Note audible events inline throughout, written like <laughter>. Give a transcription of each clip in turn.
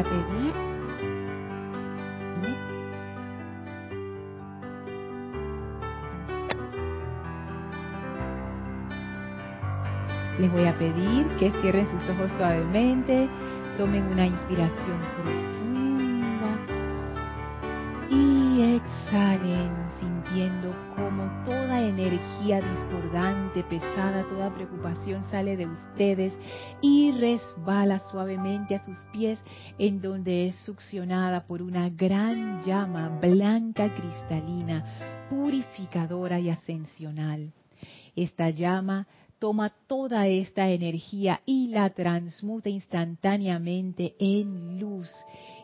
a pedir. Les voy a pedir que cierren sus ojos suavemente, tomen una inspiración y exhalen sintiendo como toda energía discordante, pesada, toda preocupación sale de ustedes y resbala suavemente a sus pies en donde es succionada por una gran llama blanca cristalina, purificadora y ascensional. Esta llama toma toda esta energía y la transmuta instantáneamente en luz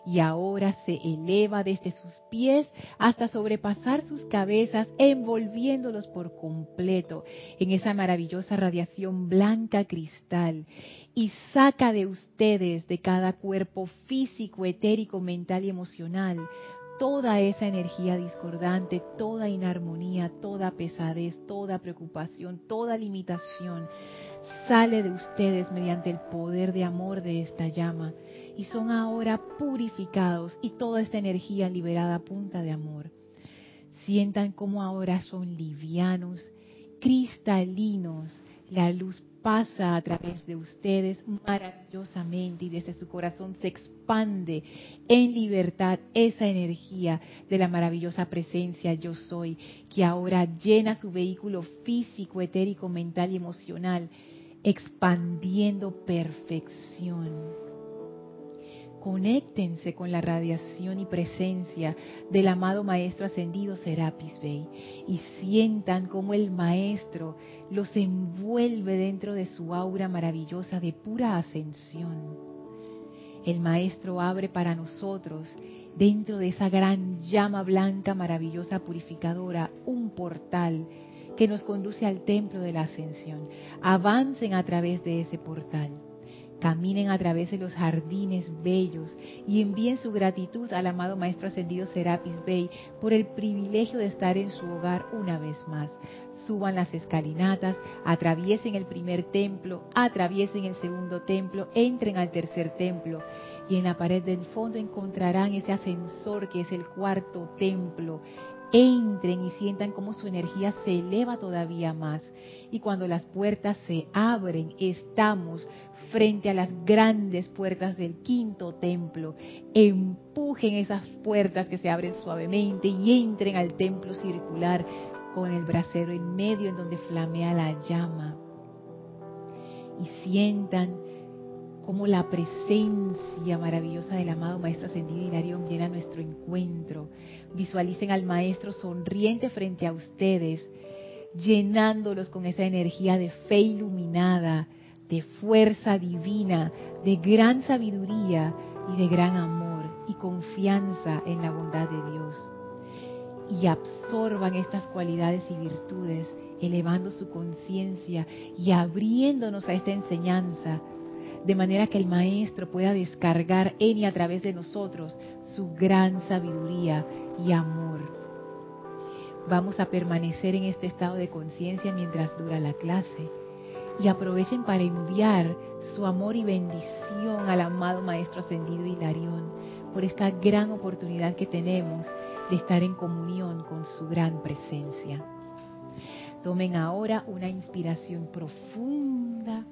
y ahora se eleva desde sus pies hasta sobrepasar sus cabezas, envolviéndolos por completo en esa maravillosa radiación blanca cristal. Y saca de ustedes, de cada cuerpo físico, etérico, mental y emocional, toda esa energía discordante, toda inarmonía, toda pesadez, toda preocupación, toda limitación, sale de ustedes mediante el poder de amor de esta llama y son ahora purificados y toda esta energía liberada a punta de amor. Sientan como ahora son livianos, cristalinos, la luz pasa a través de ustedes maravillosamente y desde su corazón se expande en libertad esa energía de la maravillosa presencia yo soy, que ahora llena su vehículo físico, etérico, mental y emocional, expandiendo perfección conéctense con la radiación y presencia del amado Maestro Ascendido Serapis Bey y sientan como el Maestro los envuelve dentro de su aura maravillosa de pura ascensión. El Maestro abre para nosotros, dentro de esa gran llama blanca maravillosa purificadora, un portal que nos conduce al templo de la ascensión. Avancen a través de ese portal caminen a través de los jardines bellos y envíen su gratitud al amado Maestro Ascendido Serapis Bey por el privilegio de estar en su hogar una vez más. Suban las escalinatas, atraviesen el primer templo, atraviesen el segundo templo, entren al tercer templo y en la pared del fondo encontrarán ese ascensor que es el cuarto templo entren y sientan cómo su energía se eleva todavía más. Y cuando las puertas se abren, estamos frente a las grandes puertas del quinto templo. Empujen esas puertas que se abren suavemente y entren al templo circular con el brasero en medio en donde flamea la llama. Y sientan como la presencia maravillosa del amado Maestro Ascendido Hilarión llena nuestro encuentro. Visualicen al Maestro sonriente frente a ustedes, llenándolos con esa energía de fe iluminada, de fuerza divina, de gran sabiduría y de gran amor y confianza en la bondad de Dios. Y absorban estas cualidades y virtudes, elevando su conciencia y abriéndonos a esta enseñanza de manera que el Maestro pueda descargar en y a través de nosotros su gran sabiduría y amor. Vamos a permanecer en este estado de conciencia mientras dura la clase y aprovechen para enviar su amor y bendición al amado Maestro Ascendido Hilarión por esta gran oportunidad que tenemos de estar en comunión con su gran presencia. Tomen ahora una inspiración profunda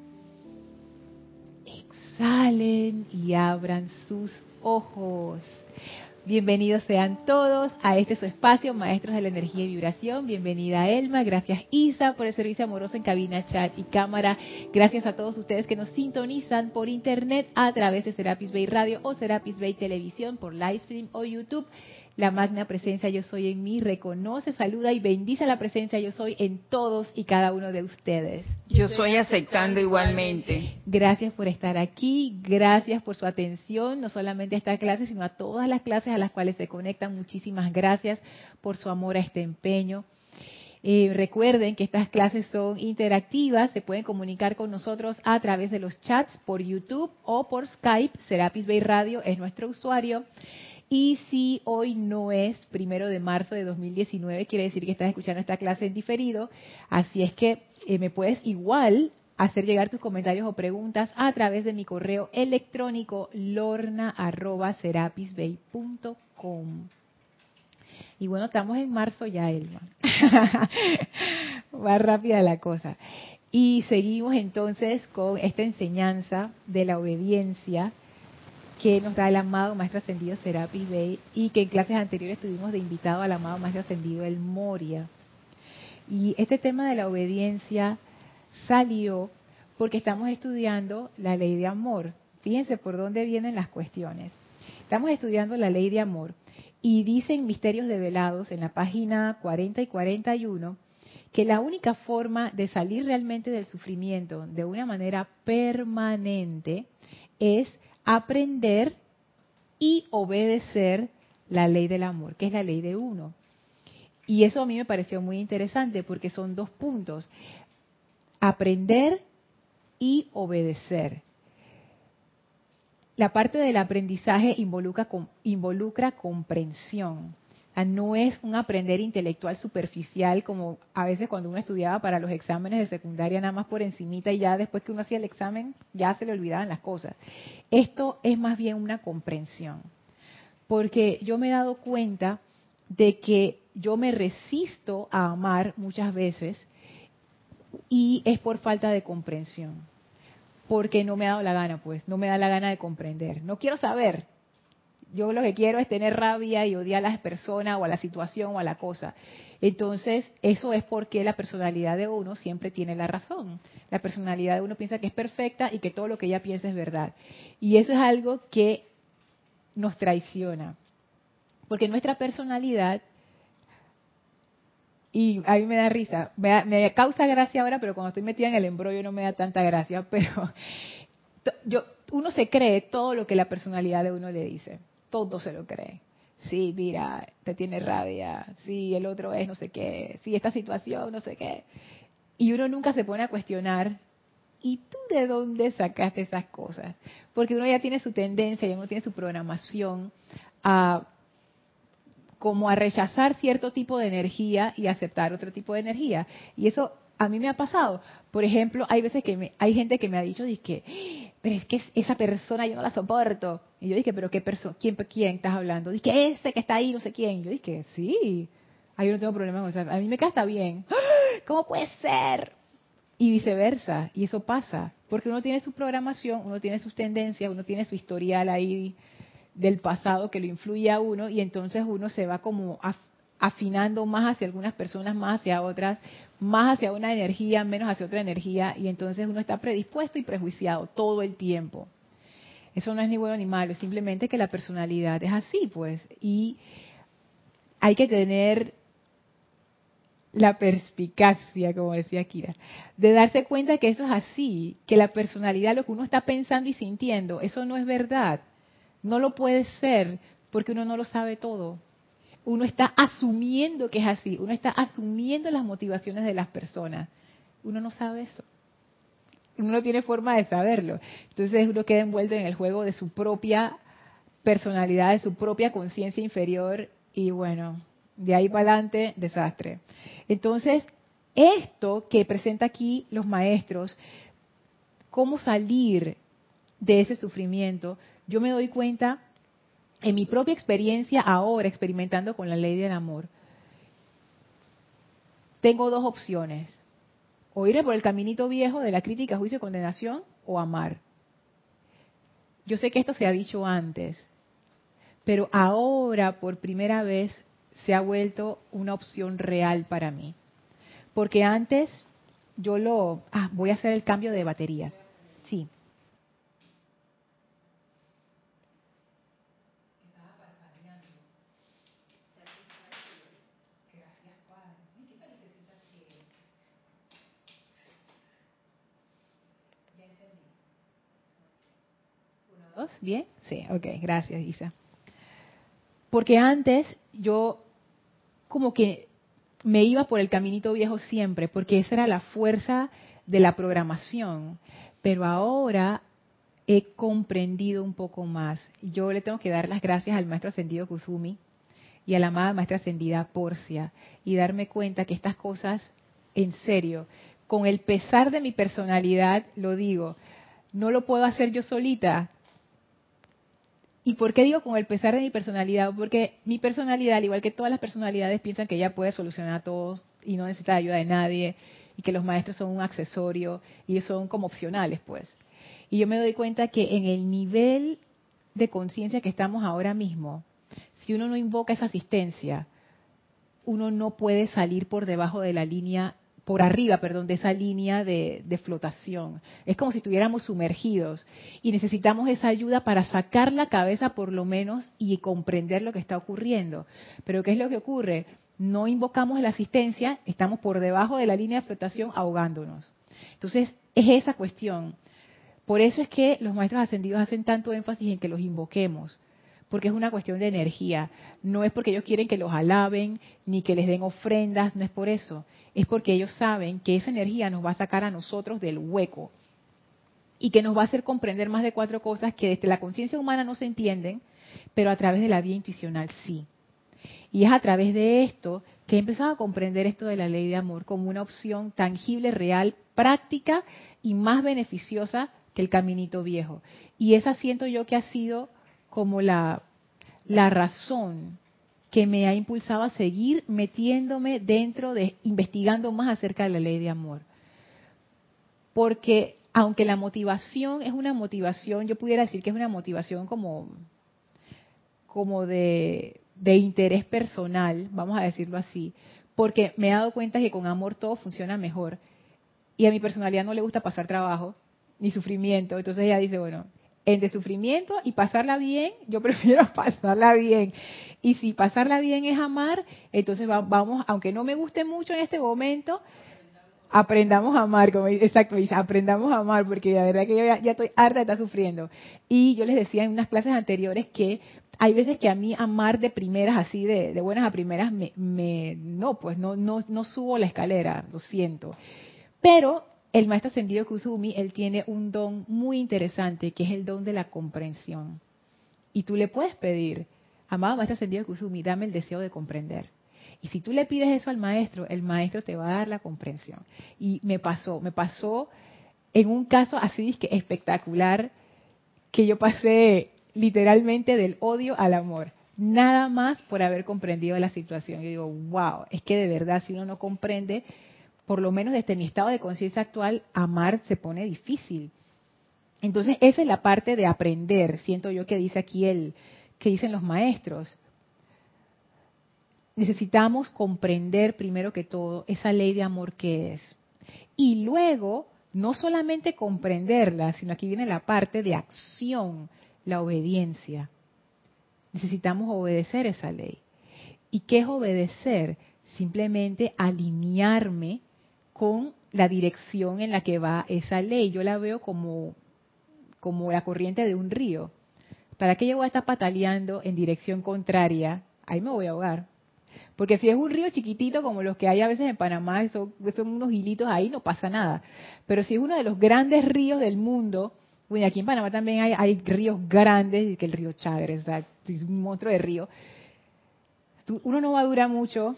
Salen y abran sus ojos. Bienvenidos sean todos a este su espacio, Maestros de la Energía y Vibración. Bienvenida Elma, gracias Isa por el servicio amoroso en cabina, chat y cámara. Gracias a todos ustedes que nos sintonizan por internet a través de Serapis Bay Radio o Serapis Bay Televisión por livestream o YouTube. La magna presencia yo soy en mí reconoce, saluda y bendice la presencia yo soy en todos y cada uno de ustedes. Yo soy aceptando igualmente. Gracias por estar aquí, gracias por su atención, no solamente a esta clase, sino a todas las clases a las cuales se conectan. Muchísimas gracias por su amor a este empeño. Eh, recuerden que estas clases son interactivas, se pueden comunicar con nosotros a través de los chats por YouTube o por Skype. Serapis Bay Radio es nuestro usuario. Y si hoy no es primero de marzo de 2019, quiere decir que estás escuchando esta clase en diferido. Así es que eh, me puedes igual hacer llegar tus comentarios o preguntas a través de mi correo electrónico lorna.serapisbay.com. Y bueno, estamos en marzo ya, Elma. <laughs> Va rápida la cosa. Y seguimos entonces con esta enseñanza de la obediencia que nos da el amado Maestro Ascendido Serapis Bey y que en clases anteriores tuvimos de invitado al amado Maestro Ascendido El Moria. Y este tema de la obediencia salió porque estamos estudiando la ley de amor. Fíjense por dónde vienen las cuestiones. Estamos estudiando la ley de amor y dicen Misterios Develados en la página 40 y 41 que la única forma de salir realmente del sufrimiento de una manera permanente es aprender y obedecer la ley del amor, que es la ley de uno. Y eso a mí me pareció muy interesante porque son dos puntos. Aprender y obedecer. La parte del aprendizaje involucra, involucra comprensión. No es un aprender intelectual superficial como a veces cuando uno estudiaba para los exámenes de secundaria nada más por encimita y ya después que uno hacía el examen ya se le olvidaban las cosas. Esto es más bien una comprensión. Porque yo me he dado cuenta de que yo me resisto a amar muchas veces y es por falta de comprensión. Porque no me ha dado la gana, pues, no me da la gana de comprender. No quiero saber. Yo lo que quiero es tener rabia y odiar a las personas o a la situación o a la cosa. Entonces, eso es porque la personalidad de uno siempre tiene la razón. La personalidad de uno piensa que es perfecta y que todo lo que ella piensa es verdad. Y eso es algo que nos traiciona. Porque nuestra personalidad y a mí me da risa, me, causa gracia ahora, pero cuando estoy metida en el embrollo no me da tanta gracia, <laughs> pero yo, uno se cree todo lo que la personalidad de uno le dice, todo se lo cree. Sí, mira, te tiene rabia, sí, el otro es no sé qué, sí, esta situación, no sé qué. Y uno nunca se pone a cuestionar, ¿y tú de dónde sacaste esas cosas? Porque uno ya tiene su tendencia, ya uno tiene su programación a como a rechazar cierto tipo de energía y aceptar otro tipo de energía. Y eso a mí me ha pasado. Por ejemplo, hay veces que me, hay gente que me ha dicho, que, pero es que esa persona yo no la soporto. Y yo dije, pero qué persona, quién, quién estás hablando? Dije, ese que está ahí, no sé quién. yo dije, sí, ahí no tengo problema con eso. A mí me está bien. ¿Cómo puede ser? Y viceversa. Y eso pasa. Porque uno tiene su programación, uno tiene sus tendencias, uno tiene su historial ahí del pasado que lo influye a uno y entonces uno se va como afinando más hacia algunas personas, más hacia otras, más hacia una energía, menos hacia otra energía y entonces uno está predispuesto y prejuiciado todo el tiempo. Eso no es ni bueno ni malo, es simplemente que la personalidad es así, pues, y hay que tener la perspicacia, como decía Kira, de darse cuenta que eso es así, que la personalidad, lo que uno está pensando y sintiendo, eso no es verdad. No lo puede ser porque uno no lo sabe todo. Uno está asumiendo que es así, uno está asumiendo las motivaciones de las personas. Uno no sabe eso. Uno no tiene forma de saberlo. Entonces uno queda envuelto en el juego de su propia personalidad, de su propia conciencia inferior y bueno, de ahí para adelante, desastre. Entonces, esto que presenta aquí los maestros, cómo salir de ese sufrimiento, yo me doy cuenta en mi propia experiencia ahora, experimentando con la ley del amor, tengo dos opciones. O ir por el caminito viejo de la crítica, juicio y condenación, o amar. Yo sé que esto se ha dicho antes, pero ahora por primera vez se ha vuelto una opción real para mí. Porque antes yo lo... Ah, voy a hacer el cambio de batería. Sí. ¿Bien? Sí, ok, gracias Isa. Porque antes yo como que me iba por el caminito viejo siempre, porque esa era la fuerza de la programación. Pero ahora he comprendido un poco más. Yo le tengo que dar las gracias al maestro ascendido Kusumi y a la amada maestra ascendida Porcia y darme cuenta que estas cosas, en serio, con el pesar de mi personalidad, lo digo, no lo puedo hacer yo solita. ¿Y por qué digo con el pesar de mi personalidad? Porque mi personalidad, al igual que todas las personalidades, piensan que ella puede solucionar a todos y no necesita ayuda de nadie y que los maestros son un accesorio y son como opcionales, pues. Y yo me doy cuenta que en el nivel de conciencia que estamos ahora mismo, si uno no invoca esa asistencia, uno no puede salir por debajo de la línea, por arriba, perdón, de esa línea de, flotación. Es como si estuviéramos sumergidos y necesitamos esa ayuda para sacar la cabeza por lo menos y comprender lo que está ocurriendo. Pero ¿qué es lo que ocurre? No invocamos la asistencia, estamos por debajo de la línea de flotación ahogándonos. Entonces, es esa cuestión. Por eso es que los maestros ascendidos hacen tanto énfasis en que los invoquemos, porque es una cuestión de energía. No es porque ellos quieren que los alaben, ni que les den ofrendas, no es por eso. Es porque ellos saben que esa energía nos va a sacar a nosotros del hueco y que nos va a hacer comprender más de cuatro cosas que desde la conciencia humana no se entienden, pero a través de la vía intuicional sí. Y es a través de esto que he empezado a comprender esto de la ley de amor como una opción tangible, real, práctica y más beneficiosa que el caminito viejo. Y esa siento yo que ha sido como la, la razón que me ha impulsado a seguir metiéndome dentro de, investigando más acerca de la ley de amor. Porque aunque la motivación es una motivación, yo pudiera decir que es una motivación como, como de, de interés personal, vamos a decirlo así, porque me he dado cuenta que con amor todo funciona mejor. Y a mi personalidad no le gusta pasar trabajo, ni sufrimiento. Entonces ella dice, bueno, entre sufrimiento y pasarla bien, yo <laughs> prefiero pasarla bien. Y si pasarla bien es amar, entonces vamos, aunque no me guste mucho en este momento, aprendamos a amar, como exacto, aprendamos a amar, porque la verdad que yo ya, estoy harta de estar sufriendo. Y yo les decía en unas clases anteriores que hay veces que a mí amar de primeras, así de, de buenas a primeras, me, me, no, pues no, no, no subo la escalera, lo siento. Pero el maestro ascendido Kusumi, él tiene un don muy interesante, que es el don de la comprensión. Y tú le puedes pedir, amado maestro ascendido Kusumi, dame el deseo de comprender. Y si tú le pides eso al maestro, el maestro te va a dar la comprensión. Y me pasó, me pasó en un caso así que espectacular, que yo pasé literalmente del odio al amor. Nada más por haber comprendido la situación. Yo digo, wow, es que de verdad si uno no comprende, por lo menos desde mi estado de conciencia actual, amar se pone difícil. Entonces, esa es la parte de aprender, siento yo que dice aquí el, que dicen los maestros. Necesitamos comprender primero que todo esa ley de amor que es. Y luego, no solamente comprenderla, sino aquí viene la parte de acción, la obediencia. Necesitamos obedecer esa ley. ¿Y qué es obedecer? Simplemente alinearme con la dirección en la que va esa ley. Yo la veo como, como la corriente de un río. ¿Para qué yo voy a estar pataleando en dirección contraria? Ahí me voy a ahogar. Porque si es un río chiquitito como los que hay a veces en Panamá, son, unos hilitos ahí, no pasa nada. Pero si es uno de los grandes ríos del mundo, bueno, aquí en Panamá también hay, hay ríos grandes, que el río Chagres, o sea, es un monstruo de río. Uno no va a durar mucho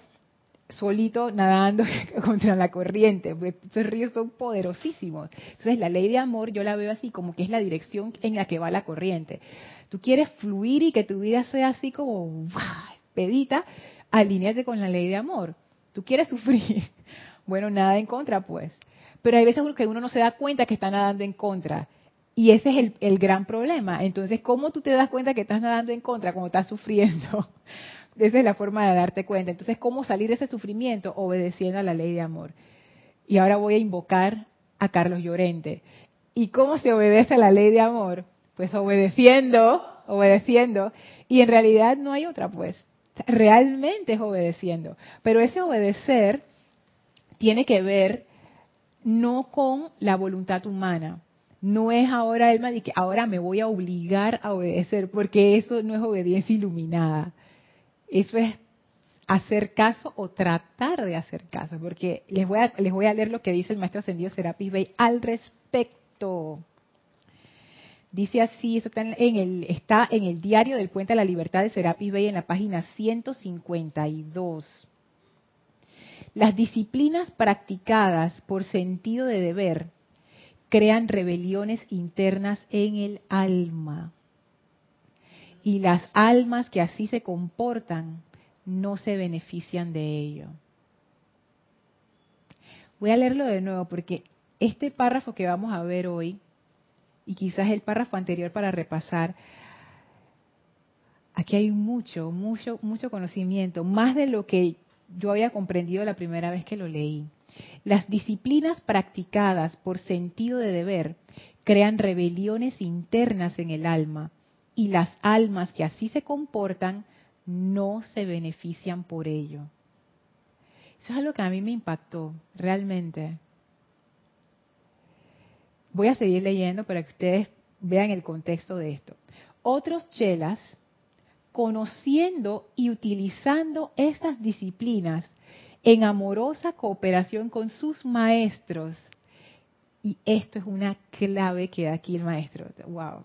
solito nadando <laughs> contra la corriente, estos ríos son poderosísimos. Entonces la ley de amor yo la veo así como que es la dirección en la que va la corriente. Tú quieres fluir y que tu vida sea así como pedita, alíñate con la ley de amor. Tú quieres <laughs> sufrir, bueno, nada en contra pues. Pero hay veces que uno no se da cuenta que está nadando en contra. Y ese es el, el gran problema. Entonces, ¿cómo tú te das cuenta que estás nadando en contra cuando estás sufriendo? Esa es la forma de darte cuenta. Entonces, ¿cómo salir de ese sufrimiento? Obedeciendo a la ley de amor. Y ahora voy a invocar a Carlos Llorente. ¿Y cómo se obedece a la ley de amor? Pues obedeciendo, obedeciendo. Y en realidad no hay otra, pues. Realmente es obedeciendo. Pero ese obedecer tiene que ver no con la voluntad humana. No es ahora, de que ahora me voy a obligar a obedecer, porque eso no es obediencia iluminada. Eso es hacer caso o tratar de hacer caso, porque les voy a, les voy a leer lo que dice el maestro ascendido Serapis Bey al respecto. Dice así, eso está en, el, está en el diario del Puente de la Libertad de Serapis Bey en la página 152. Las disciplinas practicadas por sentido de deber crean rebeliones internas en el alma. Y las almas que así se comportan no se benefician de ello. Voy a leerlo de nuevo porque este párrafo que vamos a ver hoy, y quizás el párrafo anterior para repasar, aquí hay mucho, mucho, mucho conocimiento, más de lo que yo había comprendido la primera vez que lo leí. Las disciplinas practicadas por sentido de deber crean rebeliones internas en el alma y las almas que así se comportan no se benefician por ello. Eso es algo que a mí me impactó, realmente. Voy a seguir leyendo para que ustedes vean el contexto de esto. Otros chelas, conociendo y utilizando estas disciplinas en amorosa cooperación con sus maestros, y esto es una clave que da aquí el maestro, wow.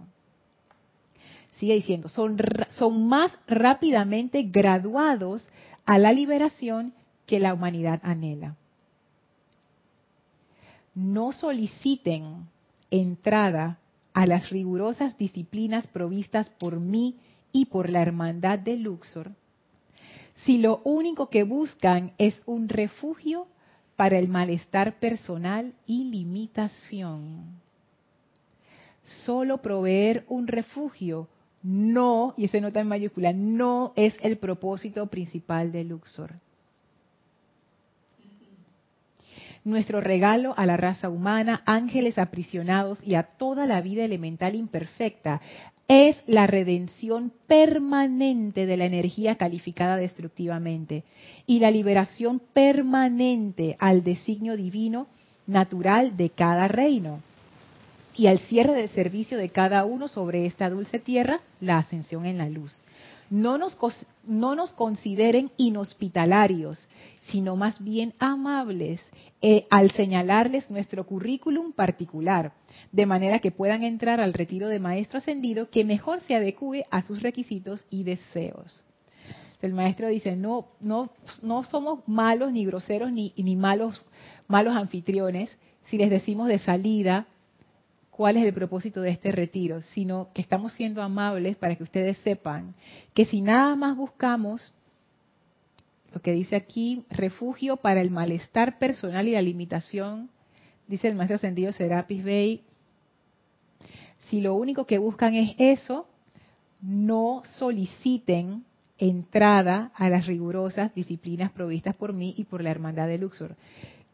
Sigue diciendo, son, son más rápidamente graduados a la liberación que la humanidad anhela. No soliciten entrada a las rigurosas disciplinas provistas por mí y por la hermandad de Luxor, si lo único que buscan es un refugio para el malestar personal y limitación. Solo proveer un refugio no, y ese nota en mayúscula, no es el propósito principal de Luxor. nuestro regalo a la raza humana, ángeles aprisionados y a toda la vida elemental imperfecta, es la redención permanente de la energía calificada destructivamente y la liberación permanente al designio divino natural de cada reino y al cierre del servicio de cada uno sobre esta dulce tierra, la ascensión en la luz no nos, no nos consideren inhospitalarios, sino más bien amables eh, al señalarles nuestro currículum particular, de manera que puedan entrar al retiro de maestro ascendido que mejor se adecue a sus requisitos y deseos. El maestro dice, no, no, no somos malos ni groseros ni, ni malos, malos anfitriones si les decimos de salida, cuál es el propósito de este retiro, sino que estamos siendo amables para que ustedes sepan que si nada más buscamos, lo que dice aquí, refugio para el malestar personal y la limitación, dice el maestro ascendido Serapis Bey, si lo único que buscan es eso, no soliciten entrada a las rigurosas disciplinas provistas por mí y por la hermandad de Luxor.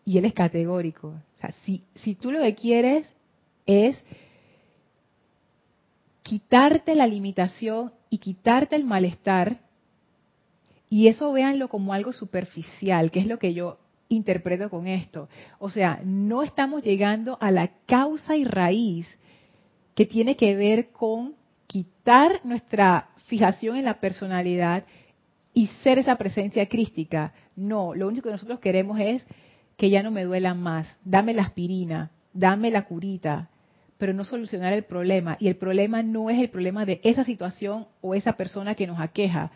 Y él es categórico. O sea, si, si tú lo que quieres es quitarte la limitación y quitarte el malestar. Y eso véanlo como algo superficial, que es lo que yo interpreto con esto. O sea, no estamos llegando a la causa y raíz que tiene que ver con quitar nuestra fijación en la personalidad y ser esa presencia crística. No, lo único que nosotros queremos es que ya no me duela más. Dame la aspirina, dame la curita, pero no solucionar el problema. Y el problema no es el problema de esa situación o esa persona que nos aqueja.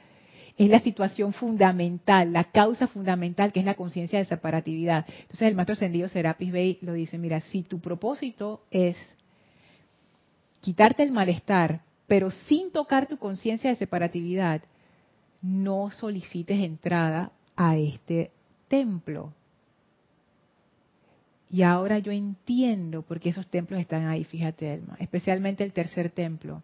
Es la situación fundamental, la causa fundamental que es la conciencia de separatividad. Entonces el maestro ascendido Serapis Bey lo dice, mira, si tu propósito es quitarte el malestar, pero sin tocar tu conciencia de separatividad, no solicites entrada a este templo. Y ahora yo entiendo por qué esos templos están ahí, fíjate, Elma, especialmente el tercer templo.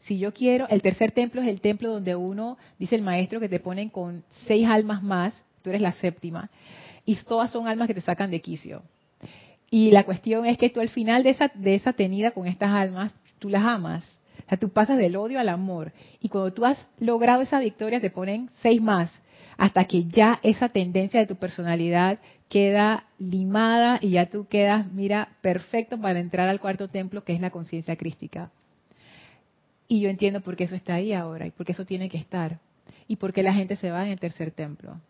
Si yo quiero, el tercer templo es el templo donde uno, dice el maestro, que te ponen con seis almas más, tú eres la séptima, y todas son almas que te sacan de quicio. Y la cuestión es que tú al final de esa, de esa tenida con estas almas, tú las amas. O sea, tú pasas del odio al amor. Y cuando tú has logrado esa victoria, te ponen seis más hasta que ya esa tendencia de tu personalidad queda limada y ya tú quedas, mira, perfecto para entrar al cuarto templo que es la conciencia crística. Y yo entiendo por qué eso está ahí ahora y por qué eso tiene que estar y por qué la gente se va en el tercer templo.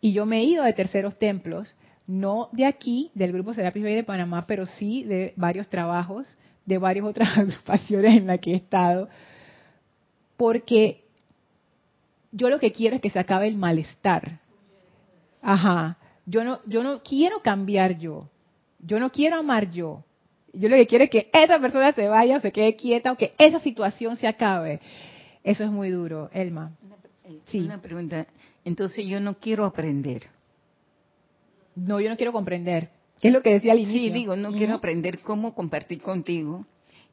Y yo me he ido de terceros templos, no de aquí, del grupo Serapis Bay de Panamá, pero sí de varios trabajos, de varias otras <laughs> agrupaciones en las que he estado, porque yo lo que quiero es que se acabe el malestar. Ajá. Yo no, yo no quiero cambiar yo. Yo no quiero amar yo. Yo lo que quiero es que esa persona se vaya o se quede quieta o que esa situación se acabe. Eso es muy duro, Elma. Sí. Una pregunta. Entonces yo no quiero aprender. No, yo no quiero comprender. ¿Qué es lo que decía al inicio? Sí, digo, no quiero aprender cómo compartir contigo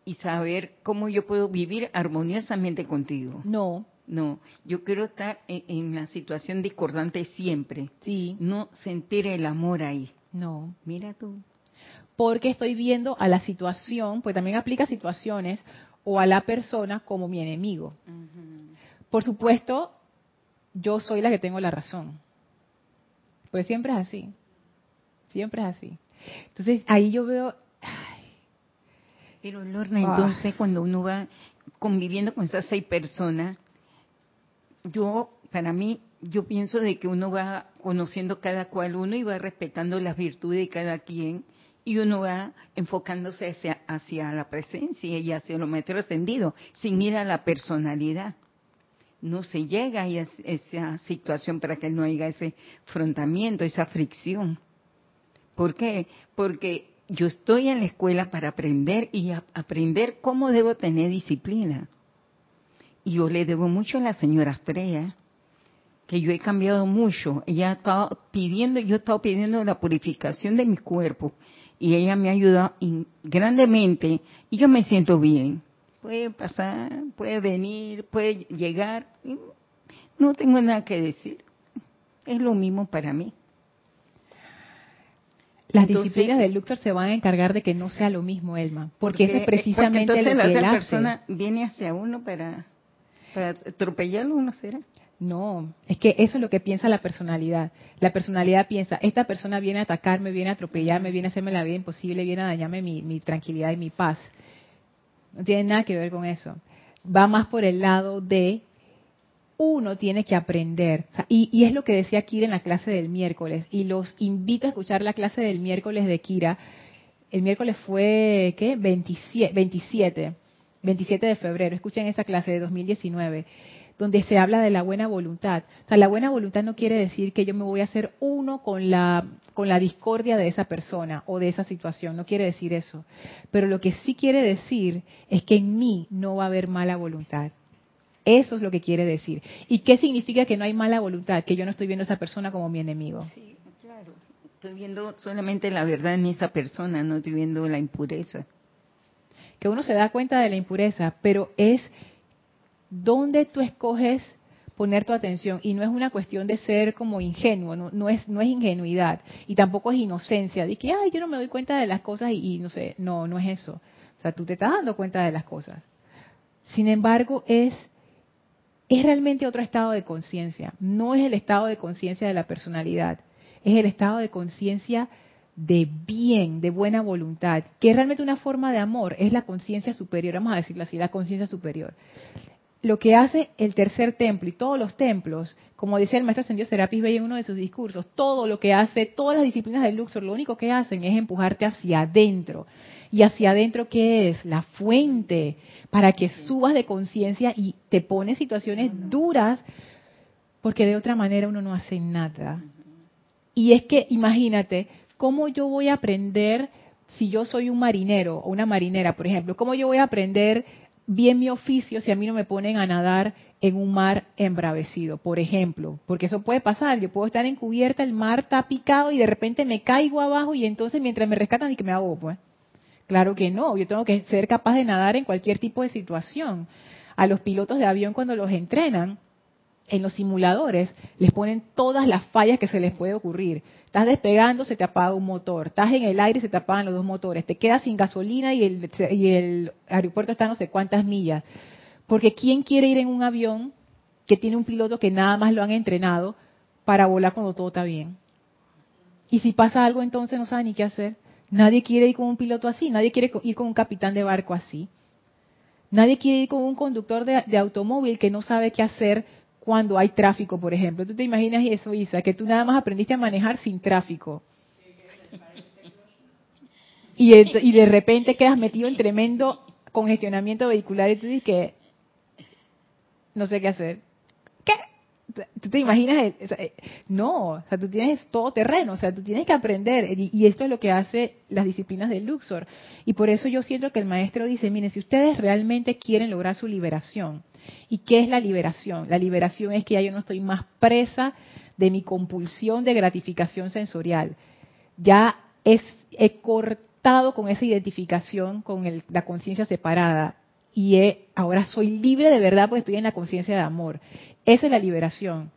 y saber cómo yo puedo vivir armoniosamente contigo. No. No, yo quiero estar en, en la situación discordante siempre. Sí. No sentir el amor ahí. No. Mira tú. Porque estoy viendo a la situación, pues también aplica situaciones o a la persona como mi enemigo. Por supuesto, yo soy la que tengo la razón. Pues siempre es así. Siempre es así. Entonces ahí yo veo... Pero Lorna, ah. entonces cuando uno va conviviendo con esas seis personas, yo, para mí, yo pienso de que uno va conociendo cada cual uno y va respetando las virtudes de cada quien y uno va enfocándose hacia, hacia la presencia y hacia lo maestro ascendido, sin ir a la personalidad. No se llega a esa situación para que no haya ese afrontamiento, esa fricción. ¿Por qué? Porque yo estoy en la escuela para aprender y aprender cómo debo tener disciplina. Y yo le debo mucho a la señora Freya, que yo he cambiado mucho. Ella ha estado pidiendo, yo he estado pidiendo la purificación de mi cuerpo y ella me ha ayudado grandemente y yo me siento bien. Puede pasar, puede venir, puede llegar. No tengo nada que decir. Es lo mismo para mí. Las disciplinas del Luxor se van a encargar de que no sea lo mismo, Elma, porque, eso es precisamente entonces lo que la otra persona viene hacia uno para atropellarlo, ¿no será? No, es que eso es lo que piensa la personalidad. La personalidad piensa, esta persona viene a atacarme, viene a atropellarme, viene a hacerme la vida imposible, viene a dañarme mi, tranquilidad y mi paz. No tiene nada que ver con eso. Va más por el lado de uno tiene que aprender. y, es lo que decía Kira en la clase del miércoles. Y los invito a escuchar la clase del miércoles de Kira. El miércoles fue, ¿qué? 27, 27, 27 de febrero. Escuchen esa clase de 2019 donde se habla de la buena voluntad. O sea, la buena voluntad no quiere decir que yo me voy a hacer uno con la, con la discordia de esa persona o de esa situación, no quiere decir eso. Pero lo que sí quiere decir es que en mí no va a haber mala voluntad. Eso es lo que quiere decir. ¿Y qué significa que no hay mala voluntad? Que yo no estoy viendo a esa persona como mi enemigo. Sí, claro. Estoy viendo solamente la verdad en esa persona, no estoy viendo la impureza. Que uno se da cuenta de la impureza, pero es dónde tú escoges poner tu atención y no es una cuestión de ser como ingenuo, no, es ingenuidad y tampoco es inocencia de que ay yo no me doy cuenta de las cosas y, no sé, no no es eso, o sea tú te estás dando cuenta de las cosas. Sin embargo es es realmente otro estado de conciencia, no es el estado de conciencia de la personalidad, es el estado de conciencia de bien, de buena voluntad, que es realmente una forma de amor, es la conciencia superior, vamos a decirlo así, la conciencia superior lo que hace el tercer templo y todos los templos, como decía el maestro Ascendido Serapis Bey en uno de sus discursos, todo lo que hace, todas las disciplinas del Luxor, lo único que hacen es empujarte hacia adentro. ¿Y hacia adentro qué es? La fuente, para que subas de conciencia y te pones situaciones duras, porque de otra manera uno no hace nada. Y es que, imagínate, ¿cómo yo voy a aprender si yo soy un marinero o una marinera, por ejemplo? ¿Cómo yo voy a aprender bien mi oficio si a mí no me ponen a nadar en un mar embravecido, por ejemplo, porque eso puede pasar, yo puedo estar encubierta, el mar está picado y de repente me caigo abajo y entonces mientras me rescatan y que me hago, pues. Claro que no, yo tengo que ser capaz de nadar en cualquier tipo de situación. A los pilotos de avión cuando los entrenan, en los simuladores les ponen todas las fallas que se les puede ocurrir. Estás despegando, se te apaga un motor. Estás en el aire, se te apagan los dos motores. Te quedas sin gasolina y el, y el aeropuerto está no sé cuántas millas. Porque ¿quién quiere ir en un avión que tiene un piloto que nada más lo han entrenado para volar cuando todo está bien? Y si pasa algo entonces no sabe ni qué hacer. Nadie quiere ir con un piloto así, nadie quiere ir con un capitán de barco así. Nadie quiere ir con un conductor de, de automóvil que no sabe qué hacer cuando hay tráfico, por ejemplo. ¿Tú te imaginas eso, Isa? Que tú nada más aprendiste a manejar sin tráfico. Y y de repente quedas metido en tremendo congestionamiento vehicular y tú dices que no sé qué hacer. Tú te imaginas, eh, no, o sea, tú tienes todo terreno, o sea, tú tienes que aprender y, esto es lo que hace las disciplinas del Luxor. Y por eso yo siento que el maestro dice, miren, si ustedes realmente quieren lograr su liberación, ¿y qué es la liberación? La liberación es que ya yo no estoy más presa de mi compulsión de gratificación sensorial. Ya es, he cortado con esa identificación con la conciencia separada y ahora soy libre de verdad porque estoy en la conciencia de amor. Esa es la liberación.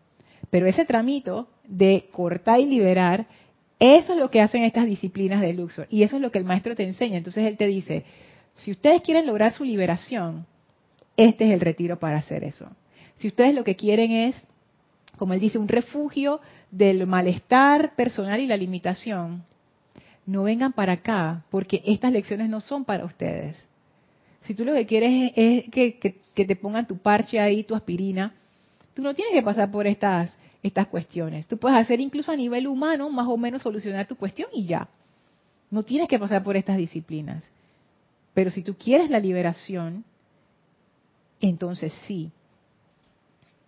Pero ese tramito de cortar y liberar, eso es lo que hacen estas disciplinas de Luxor. Y eso es lo que el maestro te enseña. Entonces él te dice, si ustedes quieren lograr su liberación, este es el retiro para hacer eso. Si ustedes lo que quieren es, como él dice, un refugio del malestar personal y la limitación, no vengan para acá, porque estas lecciones no son para ustedes. Si tú lo que quieres es, que, te pongan tu parche ahí, tu aspirina, tú no tienes que pasar por estas, estas cuestiones. Tú puedes hacer incluso a nivel humano más o menos solucionar tu cuestión y ya. No tienes que pasar por estas disciplinas. Pero si tú quieres la liberación, entonces sí.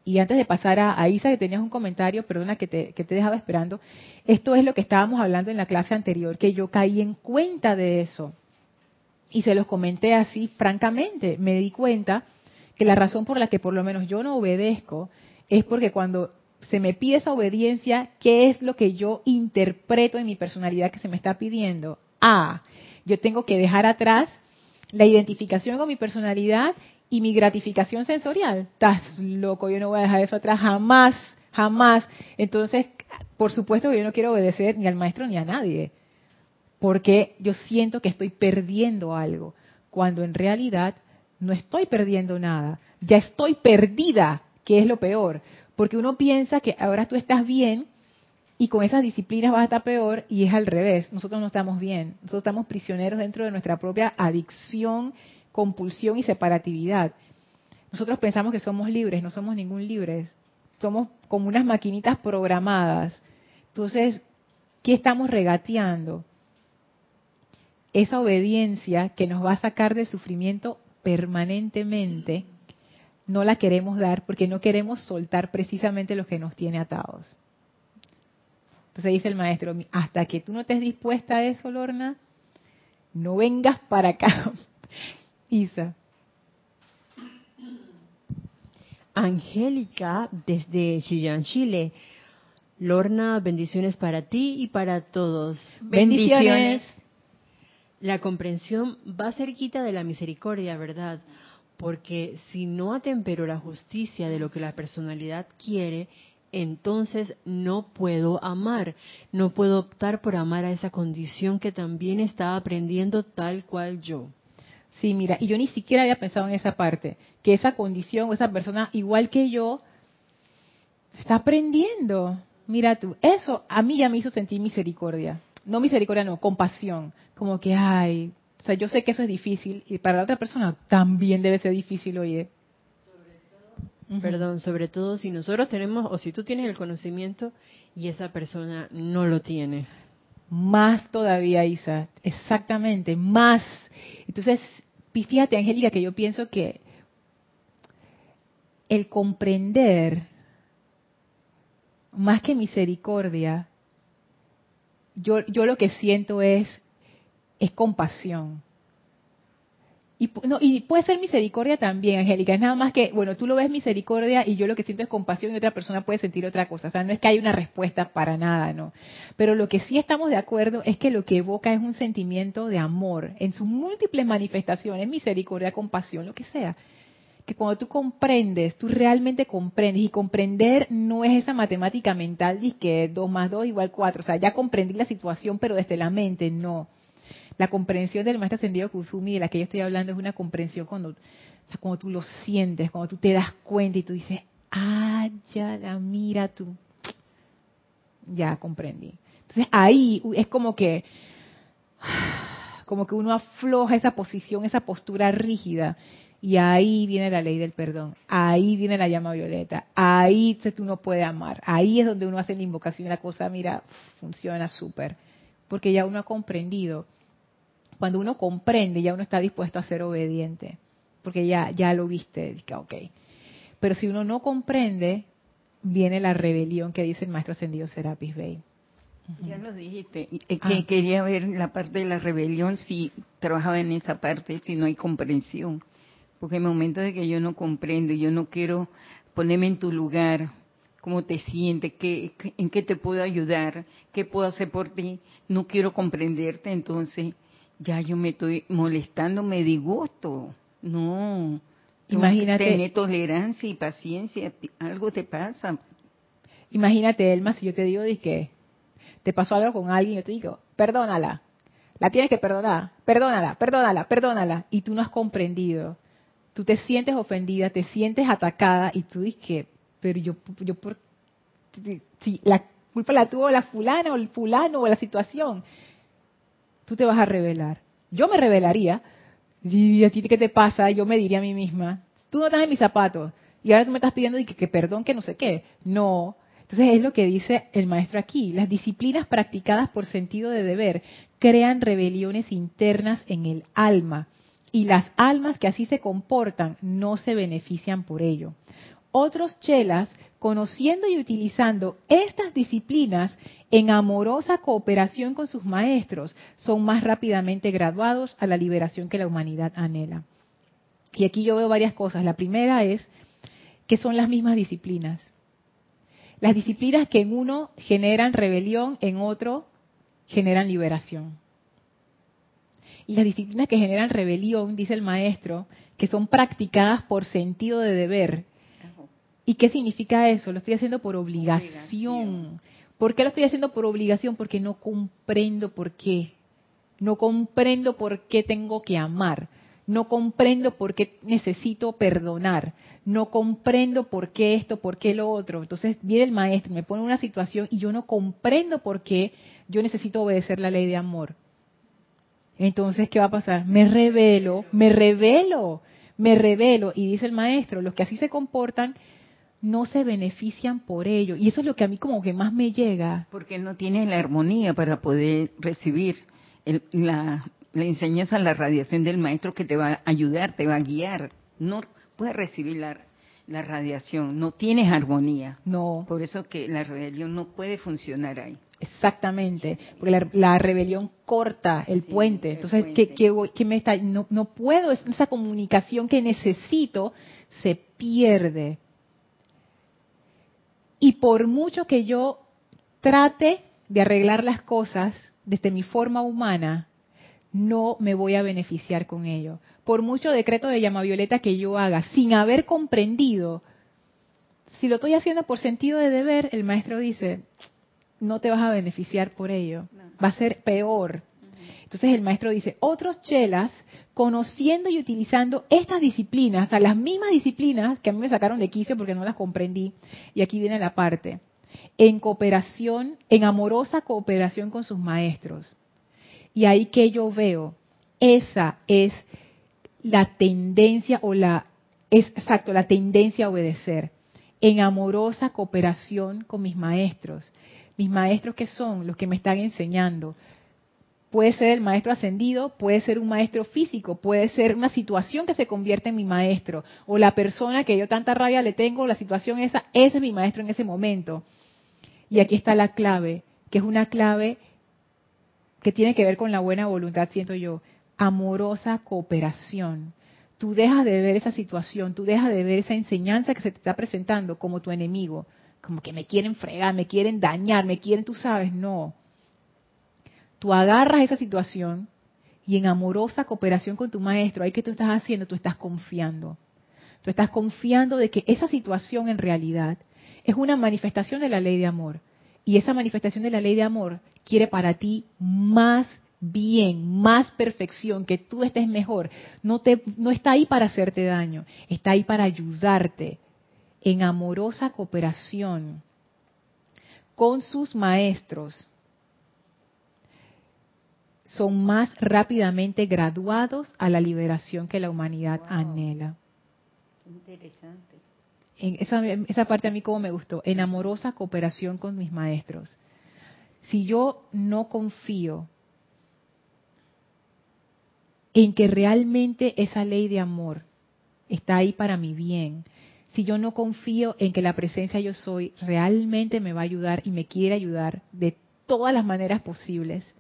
Y antes de pasar a, Isa, que tenías un comentario, perdona que te, que te dejaba esperando, esto es lo que estábamos hablando en la clase anterior, que yo caí en cuenta de eso. Y se los comenté así francamente. Me di cuenta que la razón por la que por lo menos yo no obedezco es porque cuando se me pide esa obediencia, ¿qué es lo que yo interpreto en mi personalidad que se me está pidiendo? Ah, yo tengo que dejar atrás la identificación con mi personalidad y mi gratificación sensorial. Estás loco, yo no voy a dejar eso atrás jamás, jamás. Entonces, por supuesto que yo no quiero obedecer ni al maestro ni a nadie porque yo siento que estoy perdiendo algo, cuando en realidad no estoy perdiendo nada, ya estoy perdida, que es lo peor, porque uno piensa que ahora tú estás bien y con esas disciplinas vas a estar peor y es al revés, nosotros no estamos bien, nosotros estamos prisioneros dentro de nuestra propia adicción, compulsión y separatividad. Nosotros pensamos que somos libres, no somos ningún libres, somos como unas maquinitas programadas. Entonces, ¿qué estamos regateando? esa obediencia que nos va a sacar del sufrimiento permanentemente, no la queremos dar porque no queremos soltar precisamente lo que nos tiene atados. Entonces dice el maestro, hasta que tú no estés dispuesta a eso, Lorna, no vengas para acá. <laughs> Isa. Angélica, desde Chillán, Chile. Lorna, bendiciones para ti y para todos. bendiciones. La comprensión va cerquita de la misericordia, ¿verdad? Porque si no atempero la justicia de lo que la personalidad quiere, entonces no puedo amar, no puedo optar por amar a esa condición que también está aprendiendo tal cual yo. Sí, mira, y yo ni siquiera había pensado en esa parte, que esa condición o esa persona igual que yo está aprendiendo. Mira tú, eso a mí ya me hizo sentir misericordia. No misericordia, no, compasión como que, ay, o sea, yo sé que eso es difícil y para la otra persona también debe ser difícil, oye. Perdón, sobre todo si nosotros tenemos, o si tú tienes el conocimiento y esa persona no lo tiene. Más todavía, Isa, exactamente, más. Entonces, fíjate, Angélica, que yo pienso que el comprender, más que misericordia, yo, yo lo que siento es es compasión. Y, no, y puede ser misericordia también, Angélica. Es nada más que, bueno, tú lo ves misericordia y yo lo que siento es compasión y otra persona puede sentir otra cosa. O sea, no es que haya una respuesta para nada, ¿no? Pero lo que sí estamos de acuerdo es que lo que evoca es un sentimiento de amor en sus múltiples manifestaciones, misericordia, compasión, lo que sea. Que cuando tú comprendes, tú realmente comprendes. Y comprender no es esa matemática mental de que 2 más 2 igual 4. O sea, ya comprendí la situación, pero desde la mente, no la comprensión del maestro ascendido Kuzumi de la que yo estoy hablando es una comprensión cuando, cuando tú lo sientes, cuando tú te das cuenta y tú dices, ah, ya la mira tú. Ya comprendí. Entonces ahí es como que, como que uno afloja esa posición, esa postura rígida. Y ahí viene la ley del perdón, ahí viene la llama violeta, ahí tú no puedes amar, ahí es donde uno hace la invocación y la cosa, mira, funciona súper, porque ya uno ha comprendido cuando uno comprende, ya uno está dispuesto a ser obediente, porque ya, ya lo viste, ok. Pero si uno no comprende, viene la rebelión que dice el maestro ascendido Serapis Bey. Ya lo dijiste, que ah. quería ver la parte de la rebelión si trabajaba en esa parte, si no hay comprensión. Porque en el momento de que yo no comprendo, yo no quiero ponerme en tu lugar, cómo te sientes, qué, en qué te puedo ayudar, qué puedo hacer por ti, no quiero comprenderte, entonces ya yo me estoy molestando, me disgusto. No. Imagínate. Tener tolerancia y paciencia, algo te pasa. Imagínate, Elma, si yo te digo, que te pasó algo con alguien, yo te digo, perdónala, la tienes que perdonar, perdónala, perdónala, perdónala, y tú no has comprendido. Tú te sientes ofendida, te sientes atacada, y tú dices que, pero yo, yo por, si la culpa la tuvo la fulana o el fulano o la situación, tú te vas a revelar. Yo me revelaría, y a ti qué te pasa, yo me diría a mí misma, tú no estás en mis zapatos, y ahora tú me estás pidiendo que, que perdón, que no sé qué. No, entonces es lo que dice el maestro aquí. Las disciplinas practicadas por sentido de deber crean rebeliones internas en el alma y las almas que así se comportan no se benefician por ello. Otros chelas, conociendo y utilizando estas disciplinas en amorosa cooperación con sus maestros, son más rápidamente graduados a la liberación que la humanidad anhela. Y aquí yo veo varias cosas. La primera es que son las mismas disciplinas. Las disciplinas que en uno generan rebelión, en otro generan liberación. Y las disciplinas que generan rebelión, dice el maestro, que son practicadas por sentido de deber. ¿Y qué significa eso? Lo estoy haciendo por obligación. ¿Por qué lo estoy haciendo por obligación? Porque no comprendo por qué. No comprendo por qué tengo que amar no comprendo por qué necesito perdonar, no comprendo por qué esto, por qué lo otro. Entonces viene el maestro, me pone una situación y yo no comprendo por qué yo necesito obedecer la ley de amor. Entonces, ¿qué va a pasar? Me revelo, me revelo, me revelo. Y dice el maestro, los que así se comportan no se benefician por ello. Y eso es lo que a mí como que más me llega. Porque no tienen la armonía para poder recibir la, la enseñanza, la radiación del maestro que te va a ayudar, te va a guiar. No puedes recibir la, radiación, no tienes armonía. No. Por eso que la rebelión no puede funcionar ahí. Exactamente, porque la, rebelión corta el puente. Entonces, ¿qué, me está? No, no puedo, esa comunicación que necesito se pierde. Y por mucho que yo trate de arreglar las cosas desde mi forma humana, no me voy a beneficiar con ello. Por mucho decreto de llama violeta que yo haga, sin haber comprendido, si lo estoy haciendo por sentido de deber, el maestro dice, no te vas a beneficiar por ello, va a ser peor. Entonces el maestro dice, otros chelas, conociendo y utilizando estas disciplinas, las mismas disciplinas que a mí me sacaron de quicio porque no las comprendí, y aquí viene la parte, en cooperación, en amorosa cooperación con sus maestros. Y ahí que yo veo, esa es la tendencia o la, es exacto, la tendencia a obedecer. En amorosa cooperación con mis maestros. Mis maestros que son los que me están enseñando. Puede ser el maestro ascendido, puede ser un maestro físico, puede ser una situación que se convierte en mi maestro, o la persona que yo tanta rabia le tengo, la situación esa, ese es mi maestro en ese momento. Y aquí está la clave, que es una clave que tiene que ver con la buena voluntad, siento yo, amorosa cooperación. Tú dejas de ver esa situación, tú dejas de ver esa enseñanza que se te está presentando como tu enemigo, como que me quieren fregar, me quieren dañar, me quieren, tú sabes, no. Tú agarras esa situación y en amorosa cooperación con tu maestro, ahí que tú estás haciendo, tú estás confiando. Tú estás confiando de que esa situación en realidad es una manifestación de la ley de amor. Y esa manifestación de la ley de amor quiere para ti más bien, más perfección, que tú estés mejor. No, te, no está ahí para hacerte daño, está ahí para ayudarte en amorosa cooperación con sus maestros. Son más rápidamente graduados a la liberación que la humanidad anhela. Interesante esa, esa parte a mí como me gustó, en amorosa cooperación con mis maestros. Si yo no confío en que realmente esa ley de amor está ahí para mi bien, si yo no confío en que la presencia yo soy realmente me va a ayudar y me quiere ayudar de todas las maneras posibles,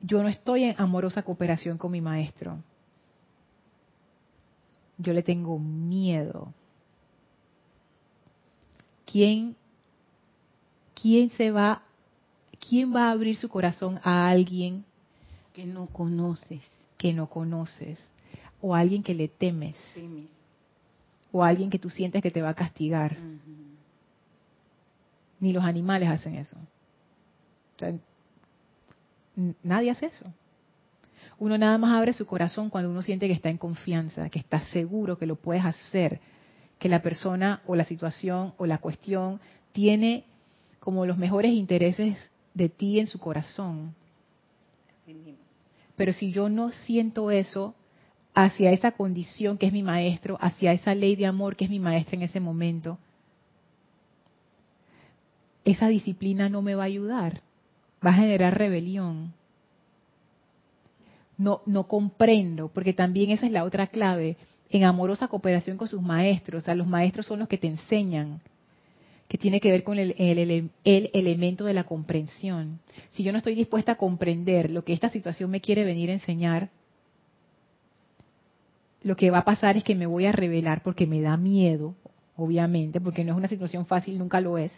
yo no estoy en amorosa cooperación con mi maestro. Yo le tengo miedo. ¿Quién, quién se va, quién va a abrir su corazón a alguien que no conoces? Que no conoces o a alguien que le temes, o a alguien que tú sientes que te va a castigar. Ni los animales hacen eso. nadie hace eso. Uno nada más abre su corazón cuando uno siente que está en confianza, que está seguro que lo puedes hacer, que la persona o la situación o la cuestión tiene como los mejores intereses de ti en su corazón. Pero si yo no siento eso, hacia esa condición que es mi maestro, hacia esa ley de amor que es mi maestra en ese momento, esa disciplina no me va a ayudar, va a generar rebelión. No, no comprendo, porque también esa es la otra clave, en amorosa cooperación con sus maestros, o sea, los maestros son los que te enseñan, que tiene que ver con el, el, elemento de la comprensión. Si yo no estoy dispuesta a comprender lo que esta situación me quiere venir a enseñar, lo que va a pasar es que me voy a revelar porque me da miedo, obviamente, porque no es una situación fácil, nunca lo es.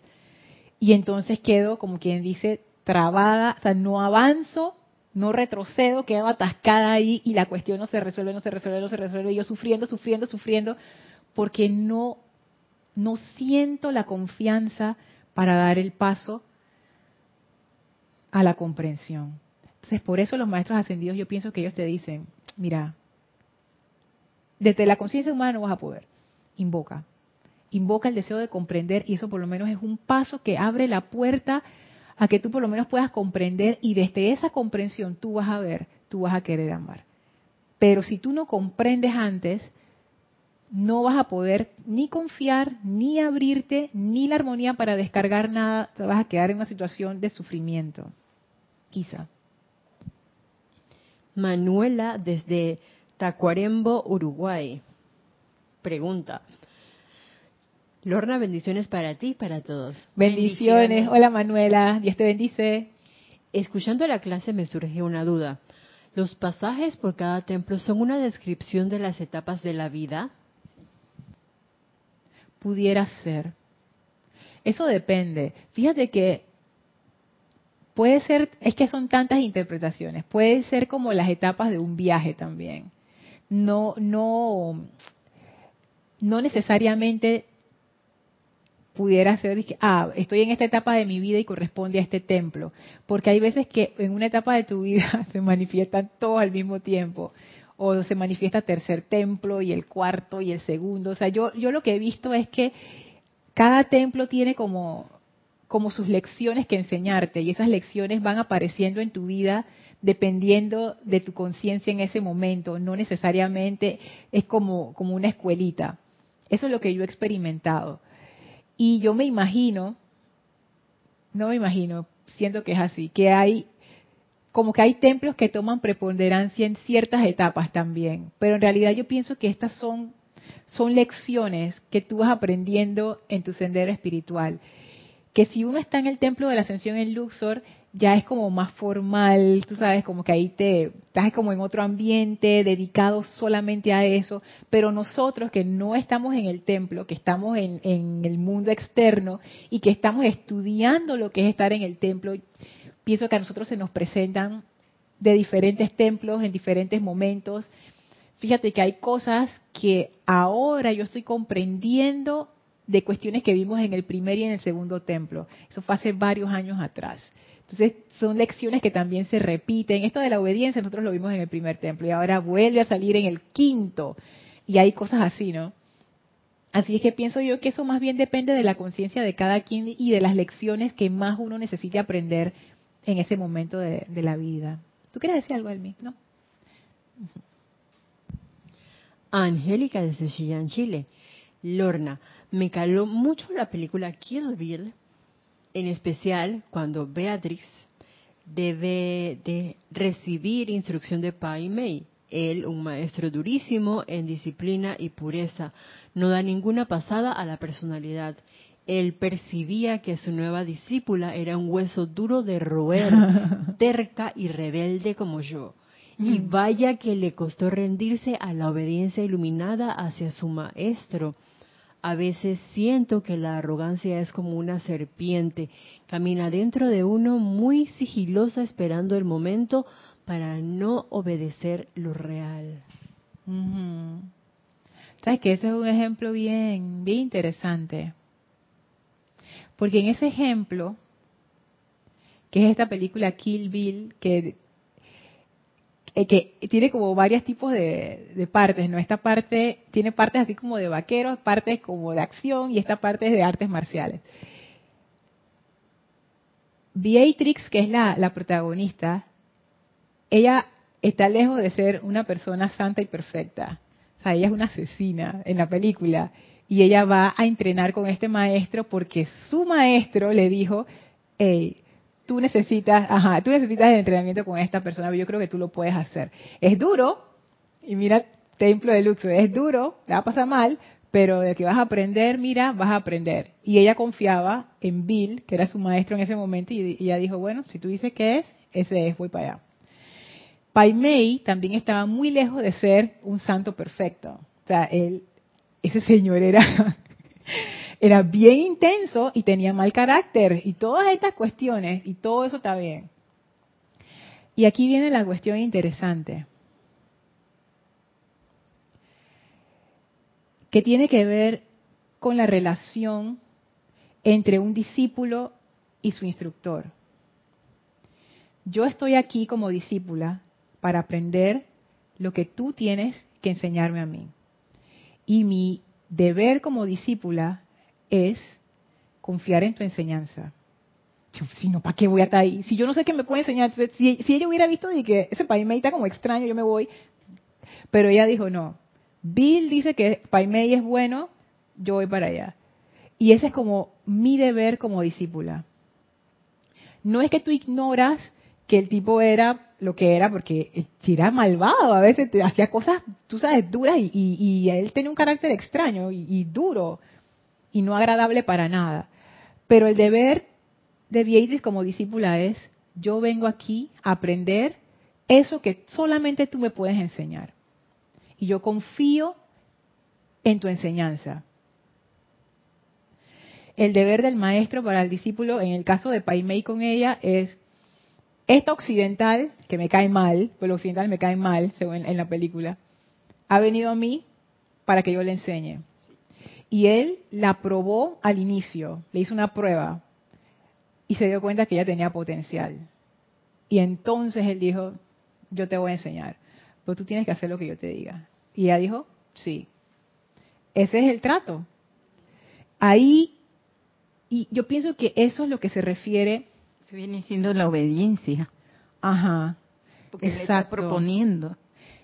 Y entonces quedo, como quien dice, trabada, o sea, no avanzo, no retrocedo, quedo atascada ahí y la cuestión no se resuelve, no se resuelve, no se resuelve, y yo sufriendo, sufriendo, sufriendo, porque no, no siento la confianza para dar el paso a la comprensión. Entonces, por eso los maestros ascendidos, yo pienso que ellos te dicen, mira, desde la conciencia humana no vas a poder. Invoca. Invoca el deseo de comprender y eso por lo menos es un paso que abre la puerta a que tú por lo menos puedas comprender y desde esa comprensión tú vas a ver, tú vas a querer amar. Pero si tú no comprendes antes, no vas a poder ni confiar, ni abrirte, ni la armonía para descargar nada, te vas a quedar en una situación de sufrimiento. Quizá. Manuela desde Tacuarembo, Uruguay. Pregunta. Lorna, bendiciones para ti y para todos. Bendiciones. Hola Manuela, Dios te bendice. Escuchando la clase me surgió una duda. ¿Los pasajes por cada templo son una descripción de las etapas de la vida? Pudiera ser. Eso depende. Fíjate que puede ser, es que son tantas interpretaciones, puede ser como las etapas de un viaje también no, no, no necesariamente pudiera ser ah, estoy en esta etapa de mi vida y corresponde a este templo. Porque hay veces que en una etapa de tu vida <laughs> se manifiestan todos al mismo tiempo. O se manifiesta tercer templo y el cuarto y el segundo. O sea, yo, yo lo que he visto es que cada templo tiene como, como sus lecciones que enseñarte y esas lecciones van apareciendo en tu vida dependiendo de tu conciencia en ese momento, no necesariamente es como, como una escuelita. Eso es lo que yo he experimentado. Y yo me imagino, no me imagino, siento que es así, que hay como que hay templos que toman preponderancia en ciertas etapas también, pero en realidad yo pienso que estas son son lecciones que tú vas aprendiendo en tu sendero espiritual. Que si uno está en el templo de la ascensión en Luxor, ya es como más formal, tú sabes, como que ahí te estás como en otro ambiente dedicado solamente a eso, pero nosotros que no estamos en el templo, que estamos en, en el mundo externo y que estamos estudiando lo que es estar en el templo, pienso que a nosotros se nos presentan de diferentes templos en diferentes momentos. Fíjate que hay cosas que ahora yo estoy comprendiendo de cuestiones que vimos en el primer y en el segundo templo. Eso fue hace varios años atrás. Entonces son lecciones que también se repiten. Esto de la obediencia nosotros lo vimos en el primer templo y ahora vuelve a salir en el quinto. Y hay cosas así, ¿no? Así es que pienso yo que eso más bien depende de la conciencia de cada quien y de las lecciones que más uno necesite aprender en ese momento de, la vida. ¿Tú quieres decir algo, Elmi? ¿No? Angélica desde Chillán, Chile. Lorna, me caló mucho la película Kill Bill en especial cuando Beatrix debe de recibir instrucción de Pai Mei Él, un maestro durísimo en disciplina y pureza, no da ninguna pasada a la personalidad. Él percibía que su nueva discípula era un hueso duro de roer, <laughs> terca y rebelde como yo. Y Mm. vaya que le costó rendirse a la obediencia iluminada hacia su maestro. A veces siento que la arrogancia es como una serpiente, camina dentro de uno muy sigilosa esperando el momento para no obedecer lo real. Sabes que ese es un ejemplo bien, bien interesante. Porque en ese ejemplo, que es esta película Kill Bill, que, eh, que tiene como varios tipos de, partes, ¿no? Esta parte tiene partes así como de vaqueros, partes como de acción y esta parte es de artes marciales. Beatrix, que es la, la protagonista, ella está lejos de ser una persona santa y perfecta. O sea, ella es una asesina en la película. Y ella va a entrenar con este maestro porque su maestro le dijo, hey, tú necesitas, ajá, tú necesitas el entrenamiento con esta persona, yo creo que tú lo puedes hacer. Es duro, y mira, templo de Luxor, es duro, le va a pasar mal, pero de que vas a aprender, mira, vas a aprender. Y ella confiaba en Bill, que era su maestro en ese momento, y, y ella dijo, bueno, si tú dices que es, ese es, voy para allá. Pai Mei también estaba muy lejos de ser un santo perfecto. O sea, él, ese señor era, <laughs> era bien intenso y tenía mal carácter y todas estas cuestiones y todo eso está bien. Y aquí viene la cuestión interesante. Que tiene que ver con la relación entre un discípulo y su instructor. Yo estoy aquí como discípula para aprender lo que tú tienes que enseñarme a mí. Y mi deber como discípula es confiar en tu enseñanza. Si no, ¿para qué voy a estar ahí? Si yo no sé qué me puede enseñar, si, ella hubiera visto de que ese Paimei está como extraño, yo me voy. Pero ella dijo, no, Bill dice que Paimei es bueno, yo voy para allá. Y ese es como mi deber como discípula. No es que tú ignoras que el tipo era lo que era, porque era malvado, a veces te hacía cosas, tú sabes, duras y, y, y él tenía un carácter extraño y, y, duro y no agradable para nada. Pero el deber de Beatriz como discípula es, yo vengo aquí a aprender eso que solamente tú me puedes enseñar. Y yo confío en tu enseñanza. El deber del maestro para el discípulo, en el caso de Paimei con ella, es esta occidental, que me cae mal, pues el occidental me cae mal, según en la película, ha venido a mí para que yo le enseñe. Y él la probó al inicio, le hizo una prueba y se dio cuenta que ella tenía potencial. Y entonces él dijo, yo te voy a enseñar, pero tú tienes que hacer lo que yo te diga. Y ella dijo, sí. Ese es el trato. Ahí, y yo pienso que eso es lo que se refiere se viene siendo la obediencia. Ajá. Porque Exacto. le está proponiendo.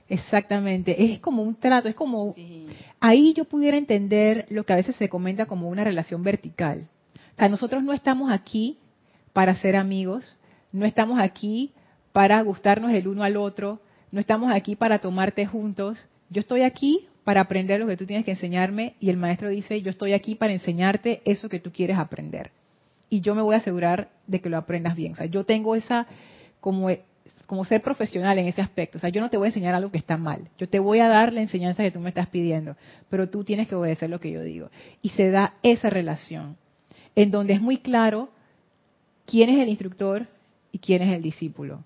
Exactamente. Es como un trato, es como... Sí. Ahí yo pudiera entender lo que a veces se comenta como una relación vertical. O sea, nosotros no estamos aquí para ser amigos, no estamos aquí para gustarnos el uno al otro, no estamos aquí para tomarte juntos. Yo estoy aquí para aprender lo que tú tienes que enseñarme y el maestro dice, yo estoy aquí para enseñarte eso que tú quieres aprender y yo me voy a asegurar de que lo aprendas bien. O sea, yo tengo esa, como, como ser profesional en ese aspecto. O sea, yo no te voy a enseñar algo que está mal. Yo te voy a dar la enseñanza que tú me estás pidiendo, pero tú tienes que obedecer lo que yo digo. Y se da esa relación, en donde es muy claro quién es el instructor y quién es el discípulo.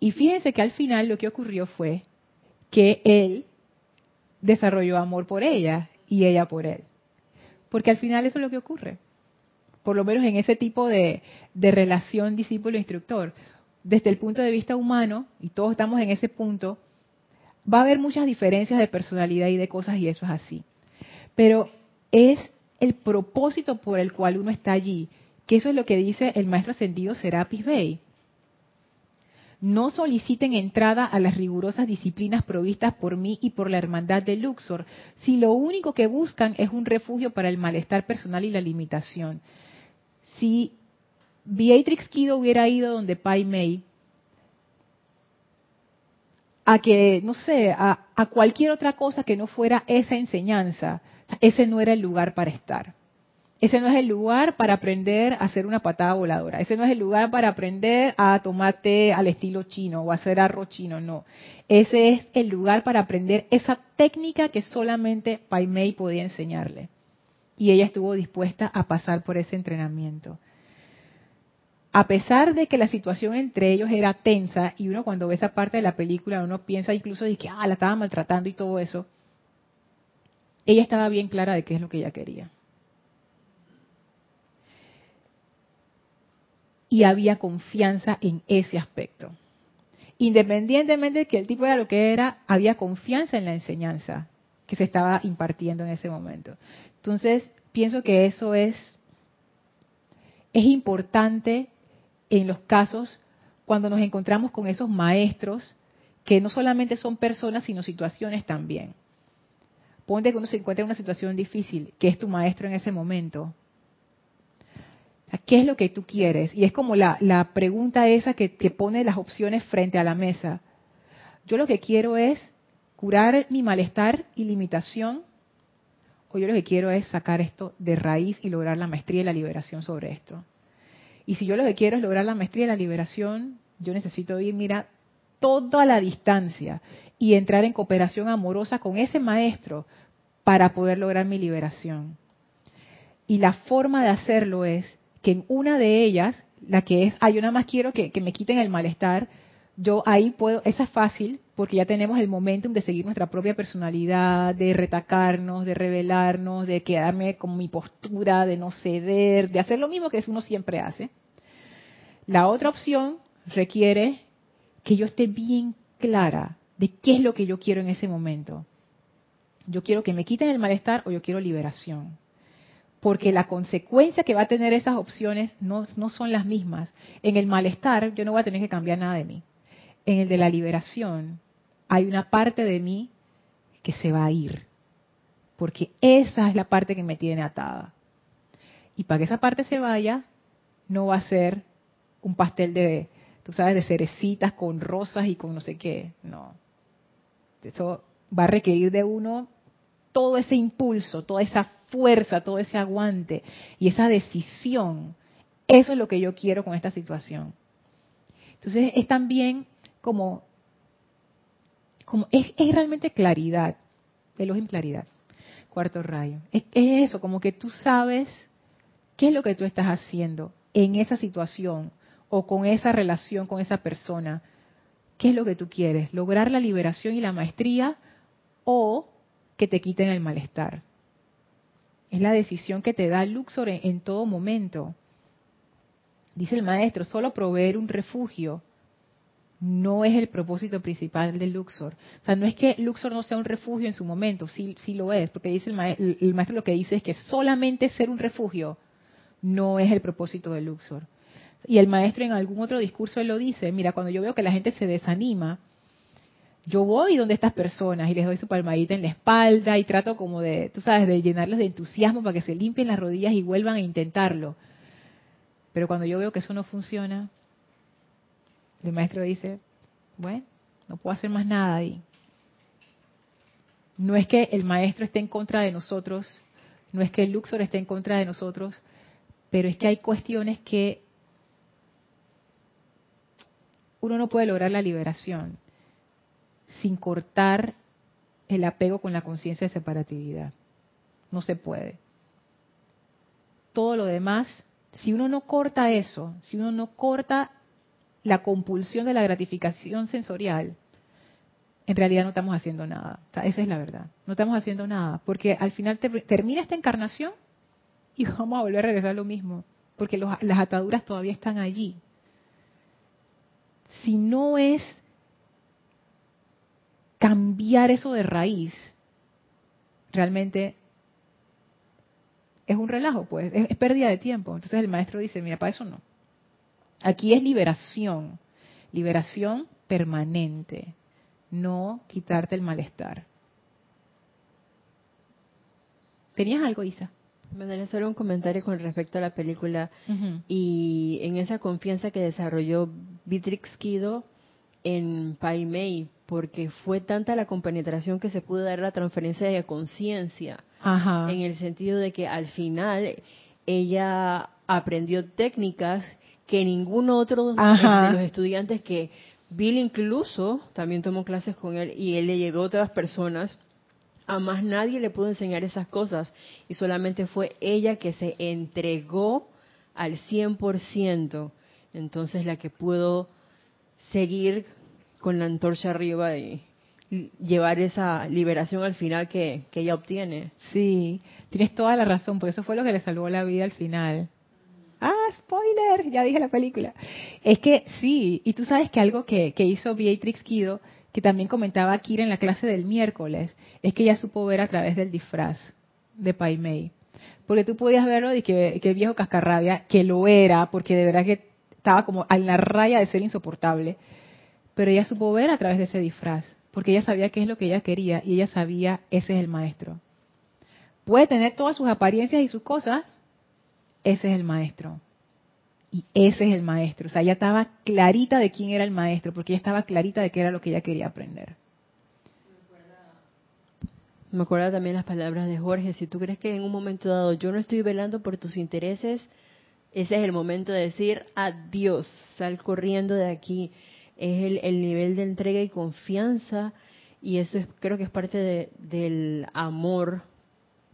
Y fíjense que al final lo que ocurrió fue que él desarrolló amor por ella y ella por él. Porque al final eso es lo que ocurre. Por lo menos en ese tipo de, relación discípulo-instructor. Desde el punto de vista humano, y todos estamos en ese punto, va a haber muchas diferencias de personalidad y de cosas y eso es así. Pero es el propósito por el cual uno está allí, que eso es lo que dice el maestro ascendido Serapis Bey. No soliciten entrada a las rigurosas disciplinas provistas por mí y por la hermandad de Luxor, si lo único que buscan es un refugio para el malestar personal y la limitación. Si Beatrix Kido hubiera ido donde Pai Mei, a que, no sé, a, a cualquier otra cosa que no fuera esa enseñanza, ese no era el lugar para estar. Ese no es el lugar para aprender a hacer una patada voladora. Ese no es el lugar para aprender a tomar té al estilo chino o hacer arroz chino, no. Ese es el lugar para aprender esa técnica que solamente Pai Mei podía enseñarle. Y ella estuvo dispuesta a pasar por ese entrenamiento. A pesar de que la situación entre ellos era tensa, y uno cuando ve esa parte de la película, uno piensa incluso de que ah, la estaba maltratando y todo eso, ella estaba bien clara de qué es lo que ella quería. y había confianza en ese aspecto. Independientemente de que el tipo era lo que era, había confianza en la enseñanza que se estaba impartiendo en ese momento. Entonces, pienso que eso es, es importante en los casos cuando nos encontramos con esos maestros que no solamente son personas, sino situaciones también. Ponte que uno se encuentra en una situación difícil, que es tu maestro en ese momento. ¿Qué es lo que tú quieres? Y es como la, pregunta esa que, que pone las opciones frente a la mesa. Yo lo que quiero es curar mi malestar y limitación, o yo lo que quiero es sacar esto de raíz y lograr la maestría y la liberación sobre esto. Y si yo lo que quiero es lograr la maestría y la liberación, yo necesito ir, mira, toda la distancia y entrar en cooperación amorosa con ese maestro para poder lograr mi liberación. Y la forma de hacerlo es que en una de ellas, la que es, ah, yo nada más quiero que, me quiten el malestar, yo ahí puedo, esa es fácil, porque ya tenemos el momentum de seguir nuestra propia personalidad, de retacarnos, de revelarnos, de quedarme con mi postura, de no ceder, de hacer lo mismo que uno siempre hace. La otra opción requiere que yo esté bien clara de qué es lo que yo quiero en ese momento. Yo quiero que me quiten el malestar o yo quiero liberación porque la consecuencia que va a tener esas opciones no, son las mismas. En el malestar yo no voy a tener que cambiar nada de mí. En el de la liberación hay una parte de mí que se va a ir, porque esa es la parte que me tiene atada. Y para que esa parte se vaya, no va a ser un pastel de, tú sabes, de cerecitas con rosas y con no sé qué. No. Eso va a requerir de uno todo ese impulso, toda esa fuerza, todo ese aguante y esa decisión. Eso es lo que yo quiero con esta situación. Entonces es también como, como es, realmente claridad, en claridad, cuarto rayo. Es, es eso, como que tú sabes qué es lo que tú estás haciendo en esa situación o con esa relación con esa persona. ¿Qué es lo que tú quieres? ¿Lograr la liberación y la maestría o que te quiten el malestar? Es la decisión que te da Luxor en, todo momento. Dice el maestro, solo proveer un refugio no es el propósito principal de Luxor. O sea, no es que Luxor no sea un refugio en su momento, sí, sí lo es, porque dice el, el maestro lo que dice es que solamente ser un refugio no es el propósito de Luxor. Y el maestro en algún otro discurso él lo dice, mira, cuando yo veo que la gente se desanima, yo voy donde estas personas y les doy su palmadita en la espalda y trato como de, tú sabes, de llenarles de entusiasmo para que se limpien las rodillas y vuelvan a intentarlo. Pero cuando yo veo que eso no funciona, el maestro dice, bueno, no puedo hacer más nada ahí. No es que el maestro esté en contra de nosotros, no es que el Luxor esté en contra de nosotros, pero es que hay cuestiones que uno no puede lograr la liberación sin cortar el apego con la conciencia de separatividad. No se puede. Todo lo demás, si uno no corta eso, si uno no corta la compulsión de la gratificación sensorial, en realidad no estamos haciendo nada. esa es la verdad. No estamos haciendo nada. Porque al final termina esta encarnación y <laughs> vamos a volver a regresar a lo mismo. Porque las ataduras todavía están allí. Si no es cambiar eso de raíz realmente es un relajo, pues, es, pérdida de tiempo. Entonces el maestro dice, mira, para eso no. Aquí es liberación, liberación permanente, no quitarte el malestar. ¿Tenías algo, Isa? Me solo un comentario con respecto a la película y en esa confianza que desarrolló Beatrix Kido en Pai Mei porque fue tanta la compenetración que se pudo dar la transferencia de conciencia, en el sentido de que al final ella aprendió técnicas que ninguno otro de los estudiantes que Bill incluso también tomó clases con él y él le llegó a otras personas. A más nadie le pudo enseñar esas cosas y solamente fue ella que se entregó al 100%. Entonces la que pudo seguir con la antorcha arriba y llevar esa liberación al final que, que ella obtiene. Sí, tienes toda la razón, por eso fue lo que le salvó la vida al final. Ah, spoiler, ya dije la película. Es que sí, y tú sabes que algo que, hizo Beatrix Kido, que también comentaba Kira en la clase del miércoles, es que ella supo ver a través del disfraz de Pai Mei. Porque tú podías verlo de que, que viejo cascarrabia, que lo era, porque de verdad que estaba como en la raya de ser insoportable, pero ella supo ver a través de ese disfraz, porque ella sabía qué es lo que ella quería y ella sabía ese es el maestro. Puede tener todas sus apariencias y sus cosas, ese es el maestro. Y ese es el maestro. O sea, ella estaba clarita de quién era el maestro, porque ella estaba clarita de qué era lo que ella quería aprender. Me acuerdo también las palabras de Jorge, si tú crees que en un momento dado yo no estoy velando por tus intereses, ese es el momento de decir adiós, sal corriendo de aquí. Es el, el nivel de entrega y confianza y eso es, creo que es parte del amor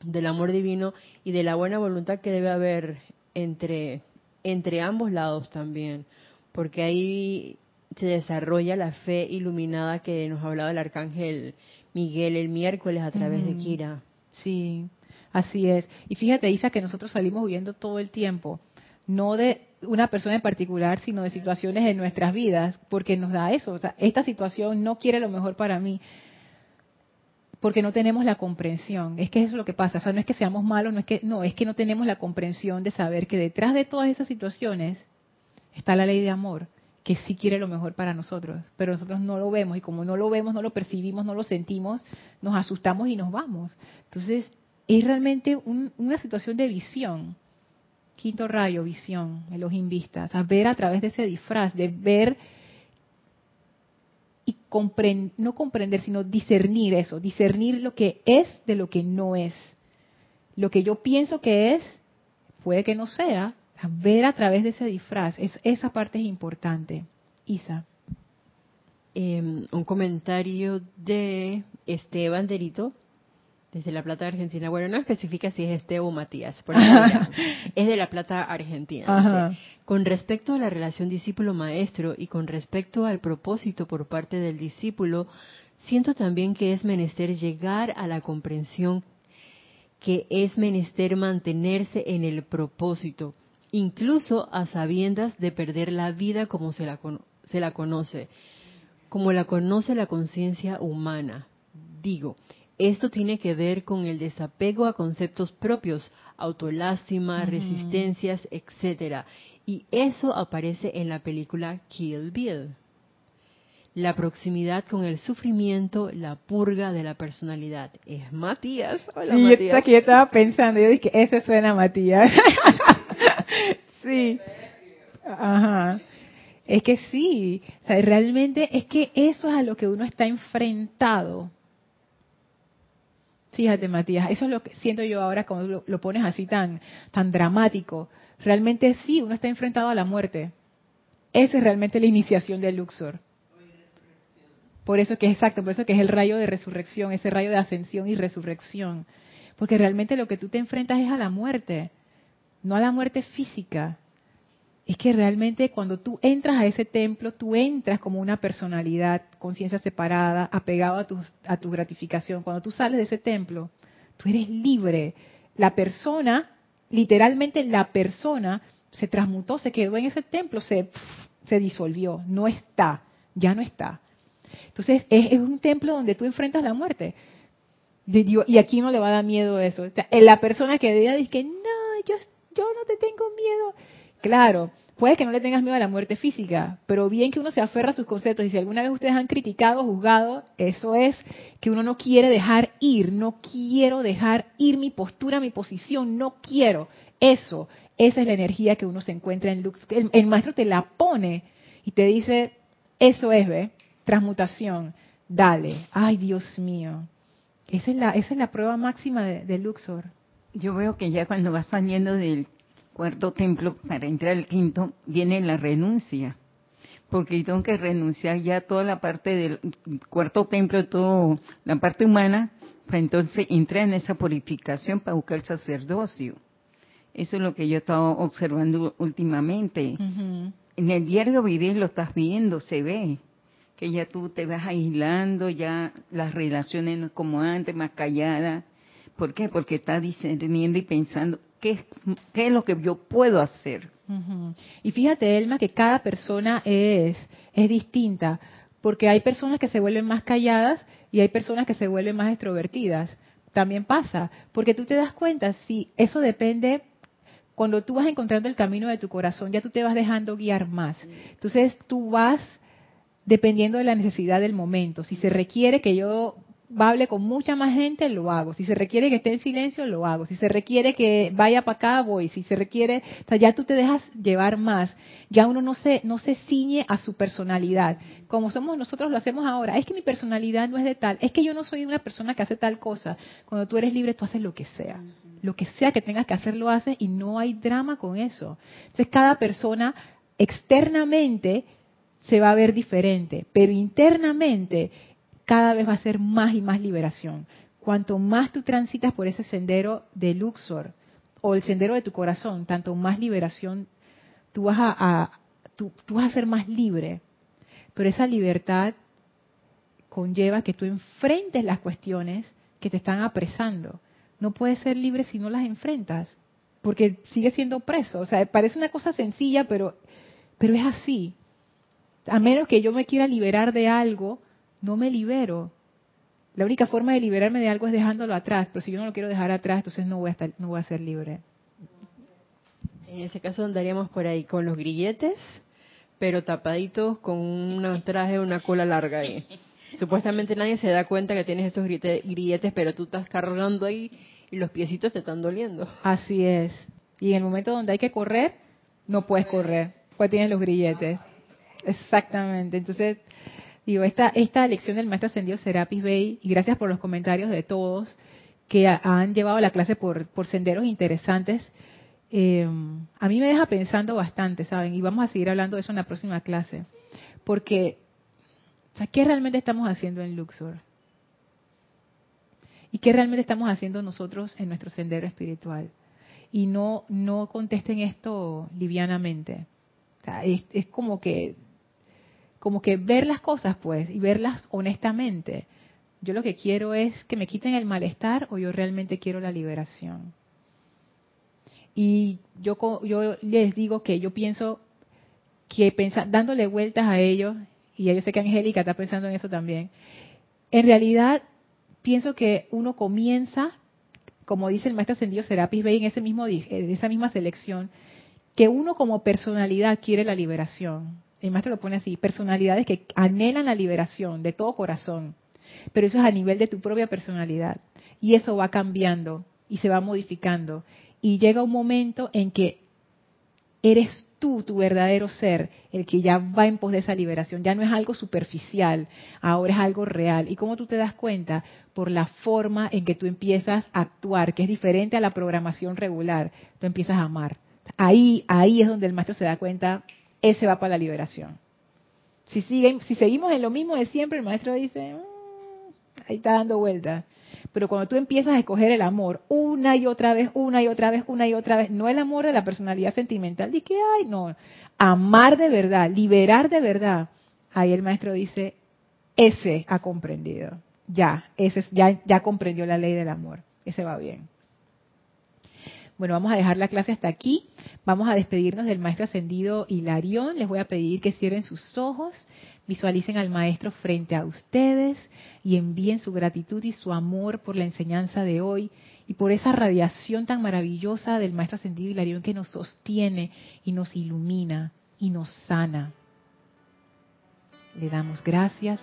del amor divino y de la buena voluntad que debe haber entre, entre ambos lados también, porque ahí se desarrolla la fe iluminada que nos hablaba el arcángel Miguel el miércoles a través de Kira. Sí, así es. Y fíjate, Isa, que nosotros salimos huyendo todo el tiempo, no de una persona en particular, sino de situaciones en nuestras vidas, porque nos da eso. esta situación no quiere lo mejor para mí porque no tenemos la comprensión. Es que eso es lo que pasa. O sea, no es que seamos malos, no es que no, es que no tenemos la comprensión de saber que detrás de todas esas situaciones está la ley de amor, que sí quiere lo mejor para nosotros, pero nosotros no lo vemos y como no lo vemos, no lo percibimos, no lo sentimos, nos asustamos y nos vamos. Entonces, es realmente una situación de visión. Quinto rayo, visión, los invistas, a ver a través de ese disfraz, de ver no comprender, sino discernir eso, discernir lo que es de lo que no es. Lo que yo pienso que es, puede que no sea, ver a través de ese disfraz, es, esa parte es importante. Isa. Em, un comentario de Esteban Derito desde La Plata, Argentina. Bueno, no especifica si es Esteban o Matías, <laughs> es de La Plata, Argentina. Con respecto a la relación discípulo-maestro y con respecto al propósito por parte del discípulo, siento también que es menester llegar a la comprensión que es menester mantenerse en el propósito, incluso a sabiendas de perder la vida como se la, se la conoce, como la conoce la conciencia humana. Digo, esto tiene que ver con el desapego a conceptos propios, autolástima, resistencias, etcétera. Y eso aparece en la película Kill Bill. La proximidad con el sufrimiento, la purga de la personalidad. Es Matías. Hola, sí, Matías. yo estaba pensando, yo dije, ese suena a Matías. <laughs> sí. Ajá. Es que sí, o sea, realmente es que eso es a lo que uno está enfrentado Fíjate, Matías, eso es lo que siento yo ahora cuando lo, pones así tan, tan dramático. Realmente sí, uno está enfrentado a la muerte. Esa es realmente la iniciación del Luxor. Por eso que es exacto, por eso que es el rayo de resurrección, ese rayo de ascensión y resurrección. Porque realmente lo que tú te enfrentas es a la muerte, no a la muerte física, es que realmente cuando tú entras a ese templo, tú entras como una personalidad, conciencia separada, apegado a tu, gratificación. Cuando tú sales de ese templo, tú eres libre. La persona, literalmente la persona, se transmutó, se quedó en ese templo, se, se disolvió, no está, ya no está. Entonces es, un templo donde tú enfrentas la muerte. Y aquí no le va a dar miedo eso. La persona que diga, que no, yo, yo no te tengo miedo Claro, puede que no le tengas miedo a la muerte física, pero bien que uno se aferra a sus conceptos y si alguna vez ustedes han criticado, juzgado, eso es que uno no quiere dejar ir, no quiero dejar ir mi postura, mi posición, no quiero. Eso, esa es la energía que uno se encuentra en Lux. El, maestro te la pone y te dice, eso es, ¿ve? Transmutación. dale. Ay, Dios mío. Esa es la, esa es la prueba máxima de Luxor. Yo veo que ya cuando vas saliendo del cuarto templo para entrar al quinto, viene la renuncia. Porque tengo que renunciar ya toda la parte del cuarto templo, toda la parte humana, para entonces entrar en esa purificación para buscar el sacerdocio. Eso es lo que yo he estado observando últimamente. En el diario vivir lo estás viendo, se ve que ya tú te vas aislando, ya las relaciones no como antes, más calladas. ¿Por qué? Porque estás discerniendo y pensando, ¿qué, qué es lo que yo puedo hacer? Y fíjate, Elma, que cada persona es, es distinta, porque hay personas que se vuelven más calladas y hay personas que se vuelven más extrovertidas. También pasa, porque tú te das cuenta, si eso depende cuando tú vas encontrando el camino de tu corazón, ya tú te vas dejando guiar más. Entonces tú vas dependiendo de la necesidad del momento. Si se requiere que yo hable con mucha más gente, lo hago. Si se requiere que esté en silencio, lo hago. Si se requiere que vaya para acá, voy. Si se requiere, o sea, ya tú te dejas llevar más. Ya uno no se, no se ciñe a su personalidad. Como somos nosotros lo hacemos ahora. Es que mi personalidad no es de tal. Es que yo no soy una persona que hace tal cosa. Cuando tú eres libre, tú haces lo que sea. Lo que sea que tengas que hacer, lo haces y no hay drama con eso. Entonces, cada persona externamente se va a ver diferente, pero internamente cada vez va a ser más y más liberación. Cuanto más tú transitas por ese sendero de Luxor o el sendero de tu corazón, tanto más liberación tú vas a, tú, vas a ser más libre. Pero esa libertad conlleva que tú enfrentes las cuestiones que te están apresando. No puedes ser libre si no las enfrentas, porque sigues siendo preso. O sea, parece una cosa sencilla, pero, pero es así. A menos que yo me quiera liberar de algo, no me libero. La única forma de liberarme de algo es dejándolo atrás, pero si yo no lo quiero dejar atrás, entonces no voy a estar, no voy a ser libre. En ese caso andaríamos por ahí con los grilletes, pero tapaditos con un traje, una cola larga ahí. <laughs> Supuestamente nadie se da cuenta que tienes esos grilletes, pero tú estás cargando ahí y los piecitos te están doliendo. Así es. Y en el momento donde hay que correr, no puedes correr, pues tienes los grilletes. Exactamente. Entonces, digo, esta, esta lección del maestro ascendido Serapis Bey, y gracias por los comentarios de todos que han llevado la clase por, por senderos interesantes, eh, a mí me deja pensando bastante, ¿saben? Y vamos a seguir hablando de eso en la próxima clase. Porque, ¿qué realmente estamos haciendo en Luxor? ¿Y qué realmente estamos haciendo nosotros en nuestro sendero espiritual? Y no, no contesten esto livianamente. es como que como que ver las cosas pues y verlas honestamente. Yo lo que quiero es que me quiten el malestar o yo realmente quiero la liberación. Y yo, yo les digo que yo pienso que dándole vueltas a ello, y yo sé que Angélica está pensando en eso también, en realidad pienso que uno comienza, como dice el maestro ascendido Serapis Bey en ese mismo, esa misma selección, que uno como personalidad quiere la liberación el maestro lo pone así, personalidades que anhelan la liberación de todo corazón, pero eso es a nivel de tu propia personalidad. Y eso va cambiando y se va modificando. Y llega un momento en que eres tú, tu verdadero ser, el que ya va en pos de esa liberación. Ya no es algo superficial, ahora es algo real. ¿Y cómo tú te das cuenta? Por la forma en que tú empiezas a actuar, que es diferente a la programación regular. Tú empiezas a amar. Ahí, ahí es donde el maestro se da cuenta, ese va para la liberación. Si, siguen, si seguimos en lo mismo de siempre, el maestro dice, mm, ahí está dando vueltas. Pero cuando tú empiezas a escoger el amor una y otra vez, una y otra vez, una y otra vez, no el amor de la personalidad sentimental, de que, ay, no, amar de verdad, liberar de verdad, ahí el maestro dice, ese ha comprendido, ya, ese ya, ya comprendió la ley del amor, ese va bien. Bueno, vamos a dejar la clase hasta aquí. Vamos a despedirnos del maestro ascendido Hilarión. Les voy a pedir que cierren sus ojos, visualicen al maestro frente a ustedes y envíen su gratitud y su amor por la enseñanza de hoy y por esa radiación tan maravillosa del maestro ascendido Hilarión que nos sostiene y nos ilumina y nos sana. Le damos gracias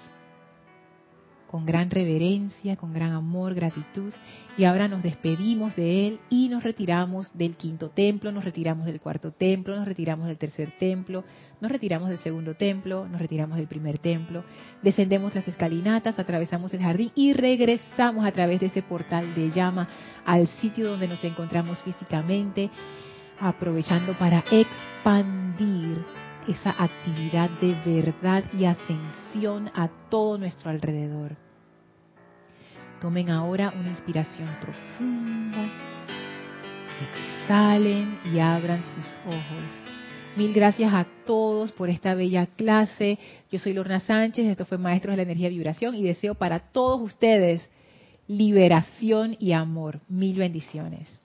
con gran reverencia, con gran amor, gratitud. Y ahora nos despedimos de Él y nos retiramos del quinto templo, nos retiramos del cuarto templo, nos retiramos del tercer templo, nos retiramos del segundo templo, nos retiramos del primer templo, descendemos las escalinatas, atravesamos el jardín y regresamos a través de ese portal de llama al sitio donde nos encontramos físicamente, aprovechando para expandir esa actividad de verdad y ascensión a todo nuestro alrededor. Tomen ahora una inspiración profunda, exhalen y abran sus ojos. Mil gracias a todos por esta bella clase. Yo soy Lorna Sánchez, esto fue Maestros de la Energía Vibración y deseo para todos ustedes liberación y amor. Mil bendiciones.